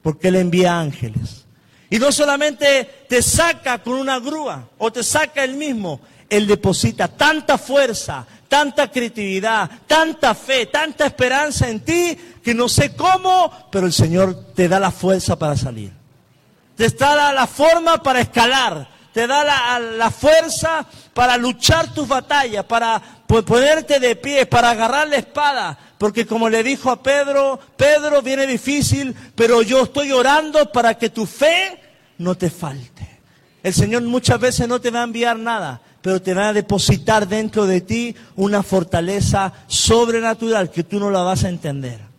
Porque Él envía ángeles. Y no solamente te saca con una grúa o te saca Él mismo. Él deposita tanta fuerza, tanta creatividad, tanta fe, tanta esperanza en ti que no sé cómo, pero el Señor te da la fuerza para salir te da la, forma para escalar, te da la, fuerza para luchar tus batallas, para ponerte de pie, para agarrar la espada. Porque como le dijo a Pedro, Pedro viene difícil, pero yo estoy orando para que tu fe no te falte. El Señor muchas veces no te va a enviar nada, pero te va a depositar dentro de ti una fortaleza sobrenatural que tú no la vas a entender.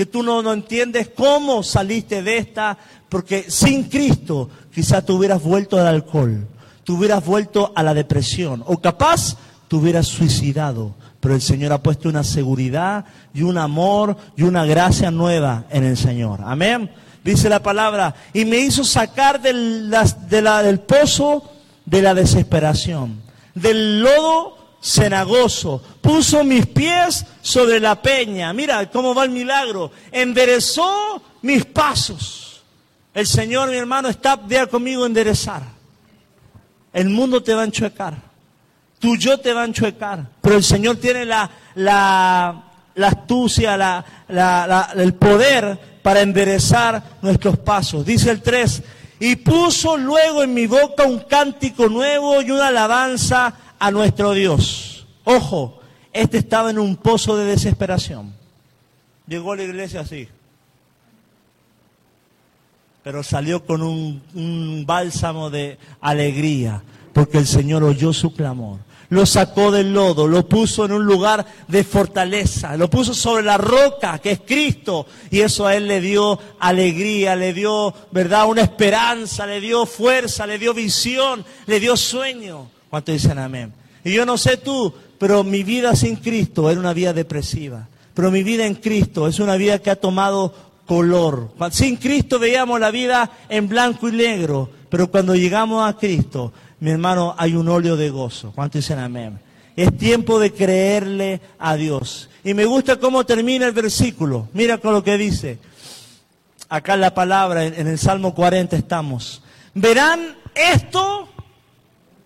Que tú no, no entiendes cómo saliste de esta, porque sin Cristo quizás tú hubieras vuelto al alcohol, tú hubieras vuelto a la depresión o capaz tú hubieras suicidado. Pero el Señor ha puesto una seguridad y un amor y una gracia nueva en el Señor. Amén. Dice la palabra, y me hizo sacar del pozo de la desesperación, del lodo cenagoso, puso mis pies sobre la peña. Mira cómo va el milagro. Enderezó mis pasos. El Señor, mi hermano, está de conmigo enderezar. El mundo te va a enchuecar. Tú yo te va a enchuecar. Pero el Señor tiene la, la, astucia, la, el poder para enderezar nuestros pasos. Dice el 3, y puso luego en mi boca un cántico nuevo y una alabanza a nuestro Dios. Ojo, este estaba en un pozo de desesperación. llegó a la iglesia así. Pero salió con un, un bálsamo de alegría, porque el Señor oyó su clamor lo sacó del lodo, lo puso en un lugar de fortaleza, lo puso sobre la roca que es Cristo y eso a él le dio alegría, le dio, ¿verdad?, una esperanza, le dio fuerza, le dio visión, le dio sueño. ¿Cuánto dicen amén? Y yo no sé tú, pero mi vida sin Cristo era una vida depresiva. Pero mi vida en Cristo es una vida que ha tomado color. Sin Cristo veíamos la vida en blanco y negro, pero cuando llegamos a Cristo mi hermano, hay un óleo de gozo. ¿Cuánto dicen amén? Es tiempo de creerle a Dios. Y me gusta cómo termina el versículo. Mira con lo que dice. Acá en la palabra, en el Salmo 40 estamos. Verán esto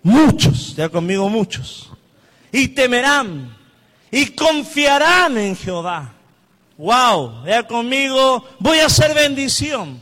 muchos, ya conmigo muchos. Y temerán y confiarán en Jehová. Wow, ya conmigo voy a hacer bendición.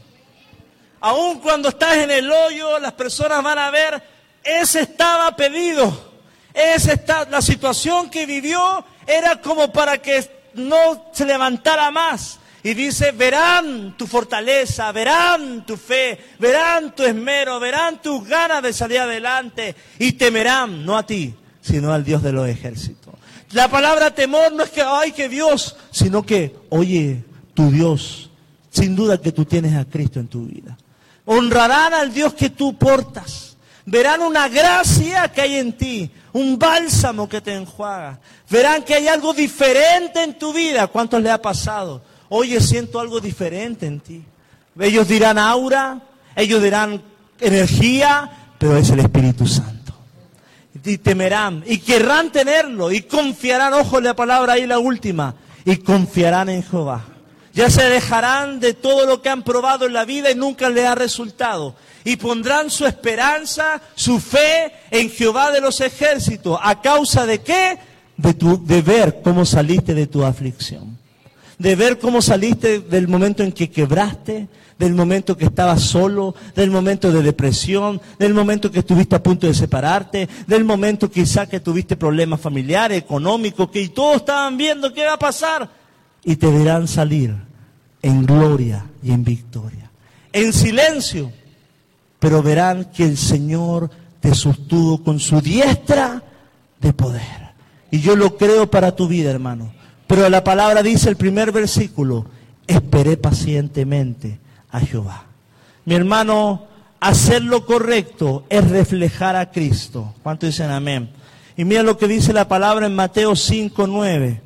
Aun cuando estás en el hoyo, las personas van a ver ese estaba pedido. Esa está, la situación que vivió era como para que no se levantara más. Y dice, verán tu fortaleza, verán tu fe, verán tu esmero, verán tus ganas de salir adelante y temerán, no a ti, sino al Dios de los ejércitos. La palabra temor no es que, ay, que Dios, sino que, oye, tu Dios, sin duda que tú tienes a Cristo en tu vida. Honrarán al Dios que tú portas verán una gracia que hay en ti, un bálsamo que te enjuaga. Verán que hay algo diferente en tu vida. ¿Cuántos le ha pasado? Oye, siento algo diferente en ti. Ellos dirán aura, ellos dirán energía, pero es el Espíritu Santo. Y temerán, y querrán tenerlo, y confiarán, ojo la palabra ahí la última, y confiarán en Jehová. Ya se dejarán de todo lo que han probado en la vida y nunca les ha resultado y pondrán su esperanza, su fe en Jehová de los ejércitos. ¿A causa de qué? De, tu, de ver cómo saliste de tu aflicción. De ver cómo saliste del momento en que quebraste, del momento que estabas solo, del momento de depresión, del momento que estuviste a punto de separarte, del momento quizá que tuviste problemas familiares, económicos, que todos estaban viendo qué va a pasar. Y te verán salir en gloria y en victoria. En silencio pero verán que el Señor te sostuvo con su diestra de poder. Y yo lo creo para tu vida, hermano. Pero la palabra dice el primer versículo, esperé pacientemente a Jehová. Mi hermano, hacer lo correcto es reflejar a Cristo. ¿Cuánto dicen amén? Y mira lo que dice la palabra en Mateo 5, 9.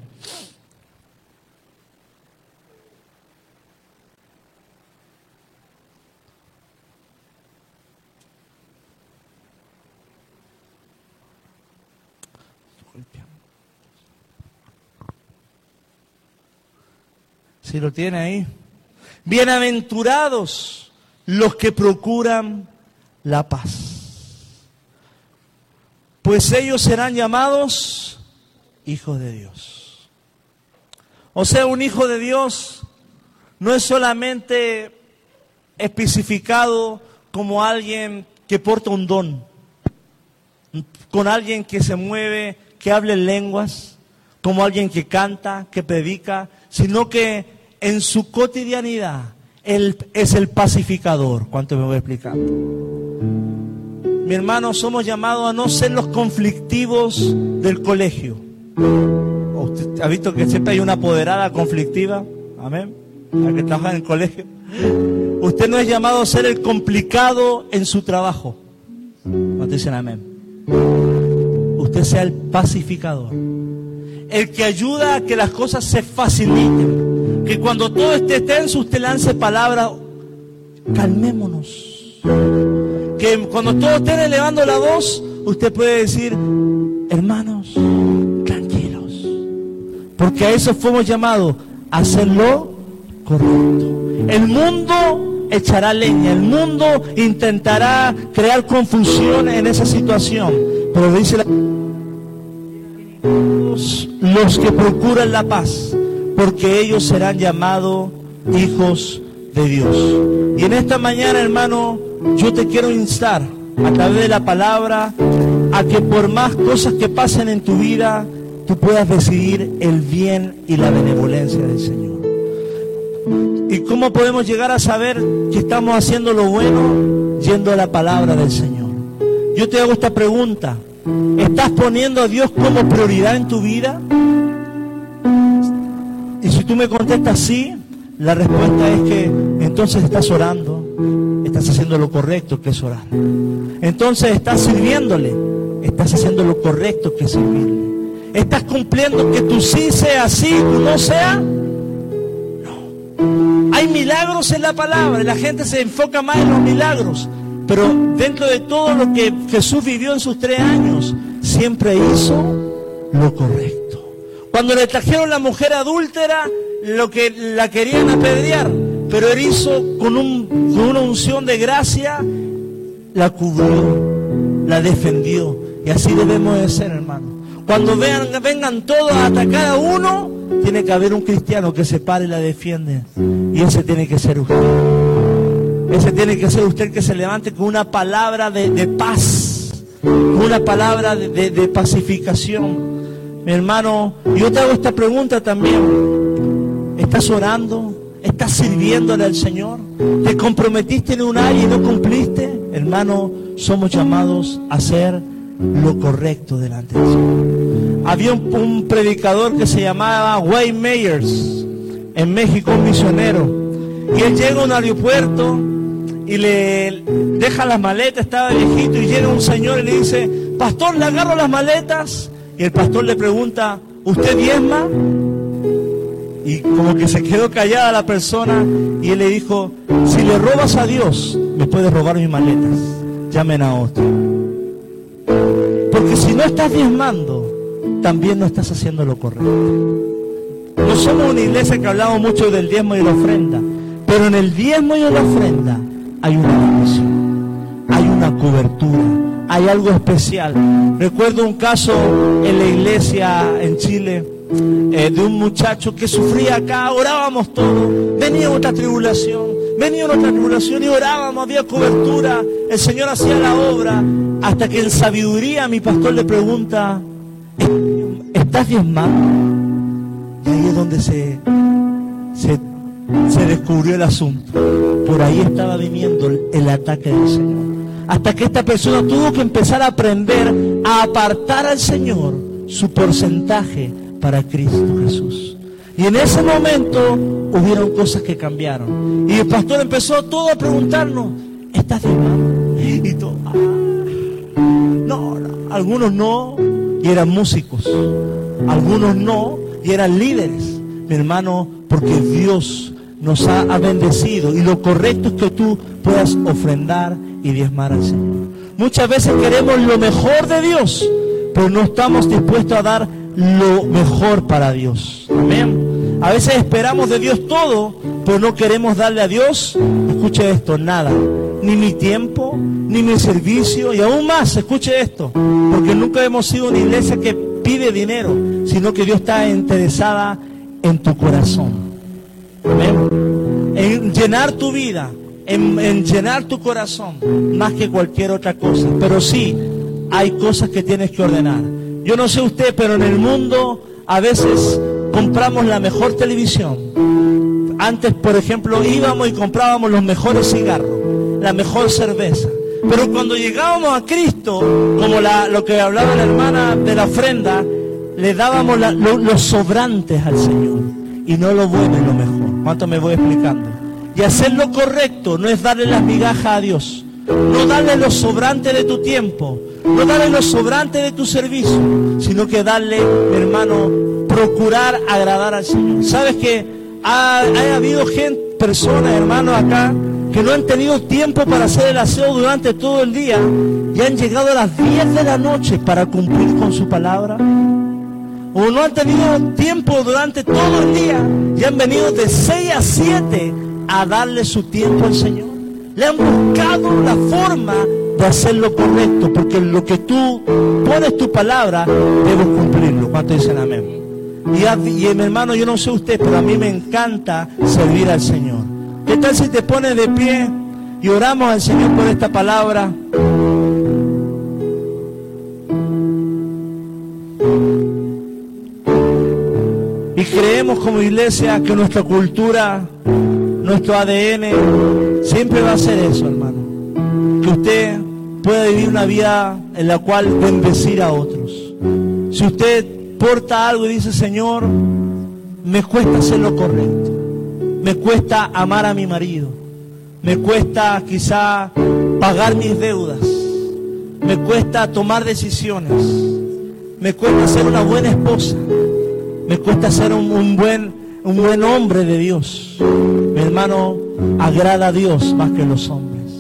Lo tiene ahí. Bienaventurados los que procuran la paz. Pues ellos serán llamados hijos de Dios. O sea, un hijo de Dios no es solamente especificado como alguien que porta un don, con alguien que se mueve, que hable lenguas, como alguien que canta, que predica, sino que en su cotidianidad, Él es el pacificador. ¿Cuánto me voy a explicar? Mi hermano, somos llamados a no ser los conflictivos del colegio. ¿Usted ha visto que siempre hay una apoderada conflictiva? Amén. La que trabaja en el colegio. Usted no es llamado a ser el complicado en su trabajo. ¿Cuánto dicen amén? Usted sea el pacificador. El que ayuda a que las cosas se faciliten que cuando todo esté tenso usted lance palabra, calmémonos. Que cuando todos estén elevando la voz, usted puede decir, hermanos, tranquilos. Porque a eso fuimos llamados, a hacerlo correcto. El mundo echará leña, el mundo intentará crear confusión en esa situación. Pero dice la... los que procuran la paz porque ellos serán llamados hijos de Dios. Y en esta mañana, hermano, yo te quiero instar a través de la palabra a que por más cosas que pasen en tu vida, tú puedas decidir el bien y la benevolencia del Señor. ¿Y cómo podemos llegar a saber que estamos haciendo lo bueno? Yendo a la palabra del Señor. Yo te hago esta pregunta. ¿Estás poniendo a Dios como prioridad en tu vida? Y si tú me contestas sí, la respuesta es que entonces estás orando, estás haciendo lo correcto que es orar. Entonces estás sirviéndole, estás haciendo lo correcto que es servirle. Estás cumpliendo que tu sí sea sí, tu no sea hay milagros en la palabra, la gente se enfoca más en los milagros, pero dentro de todo lo que Jesús vivió en sus tres años, siempre hizo lo correcto. Cuando le trajeron la mujer adúltera, lo que la querían apedrear, pero él hizo con, con una unción de gracia, la cubrió, la defendió. Y así debemos de ser, hermano. Cuando vean, vengan todos a atacar a uno, tiene que haber un cristiano que se pare y la defiende. Y ese tiene que ser usted. Ese tiene que ser usted que se levante con una palabra de, paz, una palabra de, pacificación. Mi hermano, yo te hago esta pregunta también. ¿Estás orando? ¿Estás sirviéndole al Señor? ¿Te comprometiste en un año y no cumpliste? Hermano, somos llamados a hacer lo correcto delante del Señor. Había un, predicador que se llamaba Wayne Mayers en México, un misionero. Y él llega a un aeropuerto y le deja las maletas, estaba viejito, y llega un señor y le dice, pastor, le agarro las maletas. Y el pastor le pregunta, ¿usted diezma? Y como que se quedó callada la persona y él le dijo, si le robas a Dios, me puedes robar mis maletas. Llamen a otro. Porque si no estás diezmando, también no estás haciendo lo correcto. No somos una iglesia que hablamos mucho del diezmo y la ofrenda, pero en el diezmo y en la ofrenda hay una bendición, hay una cobertura, hay algo especial. Recuerdo un caso en la iglesia en Chile eh, de un muchacho que sufría acá, orábamos todos, venía otra tribulación, venía otra tribulación y orábamos, había cobertura, el Señor hacía la obra, hasta que en sabiduría mi pastor le pregunta, ¿estás diezmando? Y ahí es donde se, se, se descubrió el asunto. Por ahí estaba viniendo el ataque del Señor. Hasta que esta persona tuvo que empezar a aprender a apartar al Señor su porcentaje para Cristo Jesús. Y en ese momento hubieron cosas que cambiaron. Y el pastor empezó todo a preguntarnos, ¿estás diezmando? Y todo, ah, no, no, algunos no, y eran músicos. Algunos no, y eran líderes. Mi hermano, porque Dios nos ha bendecido. Y lo correcto es que tú puedas ofrendar y diezmar al Señor. Muchas veces queremos lo mejor de Dios, pero no estamos dispuestos a dar lo mejor para Dios. Amén. A veces esperamos de Dios todo, pero no queremos darle a Dios, escuche esto, nada. Ni mi tiempo, ni mi servicio, y aún más, escuche esto, porque nunca hemos sido una iglesia que pide dinero, sino que Dios está interesada en tu corazón. Amén. En llenar tu vida, en, en llenar tu corazón, más que cualquier otra cosa. Pero sí, hay cosas que tienes que ordenar. Yo no sé usted, pero en el mundo a veces compramos la mejor televisión. Antes, por ejemplo, íbamos y comprábamos los mejores cigarros, la mejor cerveza. Pero cuando llegábamos a Cristo, como lo que hablaba la hermana de la ofrenda, le dábamos los sobrantes al Señor y no lo bueno y lo mejor. ¿Cuánto me voy explicando? Y hacer lo correcto no es darle las migajas a Dios, no darle los sobrantes de tu tiempo, no darle los sobrantes de tu servicio, sino que darle, hermano, procurar agradar al Señor. ¿Sabes que ha, habido gente, personas, hermanos, acá, que no han tenido tiempo para hacer el aseo durante todo el día y han llegado a las 10 de la noche para cumplir con su palabra? ¿O no han tenido tiempo durante todo el día y han venido de 6 a 7 a darle su tiempo al Señor? Le han buscado la forma de hacer lo correcto, porque lo que tú pones tu palabra, debes cumplirlo. ¿Cuánto dicen amén? Y, y mi hermano, yo no sé usted, pero a mí me encanta servir al Señor. ¿Qué tal si te pones de pie y oramos al Señor por esta palabra? Y creemos como iglesia que nuestra cultura nuestro ADN siempre va a ser eso, hermano. Que usted pueda vivir una vida en la cual bendecir a otros. Si usted porta algo y dice, Señor, me cuesta hacer lo correcto, me cuesta amar a mi marido, me cuesta quizá pagar mis deudas, me cuesta tomar decisiones, me cuesta ser una buena esposa, me cuesta ser un, buen, un buen hombre de Dios. Mi hermano agrada a Dios más que los hombres.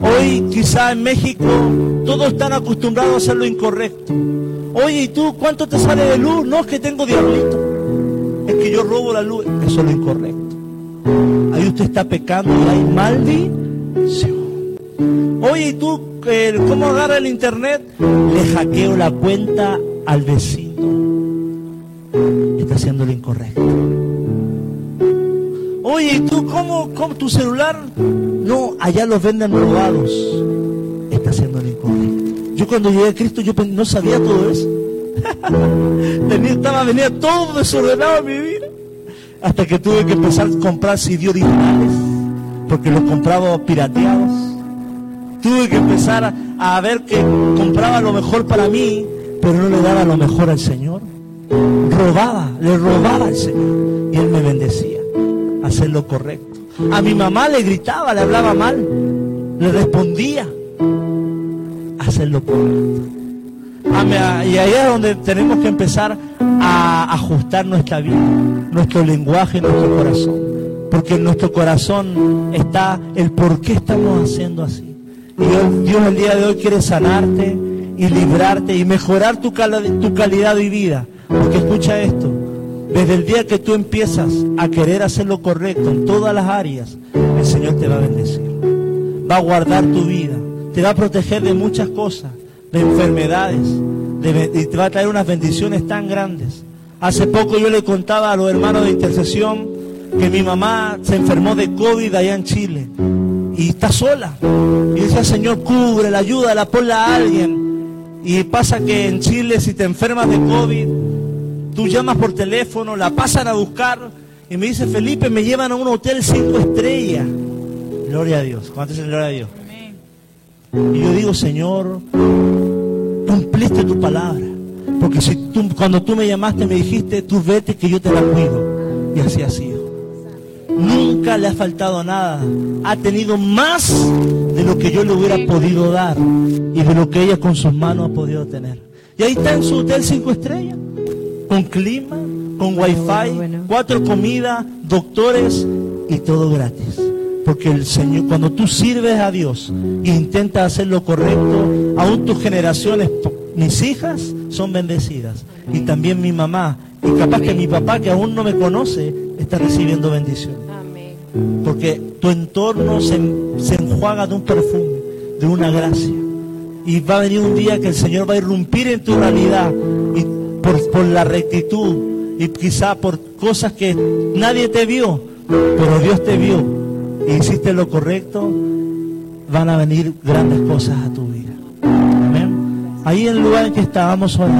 Hoy quizá en México todos están acostumbrados a hacer lo incorrecto. Oye, ¿y tú cuánto te sale de luz? No es que tengo diablito. Es que yo robo la luz. Eso es lo incorrecto. Ahí usted está pecando y hay maldición. Oye, ¿y tú eh, cómo agarra el internet? Le hackeo la cuenta al vecino. Está haciendo lo incorrecto. Oye, ¿y tú cómo, cómo tu celular? No, allá los venden robados. Está haciendo lo incorrecto. Yo cuando llegué a Cristo yo no sabía todo eso. <laughs> Tenía, estaba, venía todo desordenado en mi vida. Hasta que tuve que empezar a comprar CD originales. Porque los compraba pirateados. Tuve que empezar a, ver que compraba lo mejor para mí, pero no le daba lo mejor al Señor. Robaba, le robaba al Señor. Y Él me bendecía hacer lo correcto. A mi mamá le gritaba, le hablaba mal, le respondía hacer lo correcto. Y ahí es donde tenemos que empezar a ajustar nuestra vida, nuestro lenguaje, nuestro corazón. Porque en nuestro corazón está el por qué estamos haciendo así. Y Dios, el día de hoy quiere sanarte y librarte y mejorar tu, tu calidad de vida. Porque escucha esto, desde el día que tú empiezas a querer hacer lo correcto en todas las áreas, el Señor te va a bendecir. Va a guardar tu vida. Te va a proteger de muchas cosas, de enfermedades. y te va a traer unas bendiciones tan grandes. Hace poco yo le contaba a los hermanos de intercesión que mi mamá se enfermó de COVID allá en Chile. Y está sola. Y decía, Señor, cubre, la ayuda, la ponla a alguien. Y pasa que en Chile si te enfermas de COVID, Tú llamas por teléfono, la pasan a buscar y me dice, Felipe, me llevan a un hotel cinco estrellas. Gloria a Dios. ¿Cuánto es gloria a Dios? Y yo digo, Señor, cumpliste tu palabra. Porque si tú, cuando tú me llamaste me dijiste, tú vete que yo te la cuido. Y así ha sido. Nunca le ha faltado nada. Ha tenido más de lo que yo le hubiera podido dar y de lo que ella con sus manos ha podido tener. Y ahí está en su hotel cinco estrellas con clima, con wifi, cuatro comidas, doctores y todo gratis. Porque el Señor, cuando tú sirves a Dios e intentas hacer lo correcto, aún tus generaciones, mis hijas son bendecidas. Y también mi mamá. Y capaz que mi papá, que aún no me conoce, está recibiendo bendición. Porque tu entorno se, se enjuaga de un perfume, de una gracia. Y va a venir un día que el Señor va a irrumpir en tu realidad y por, la rectitud y quizá por cosas que nadie te vio, pero Dios te vio y hiciste lo correcto, van a venir grandes cosas a tu vida. Amén. Ahí en el lugar en que estábamos orando.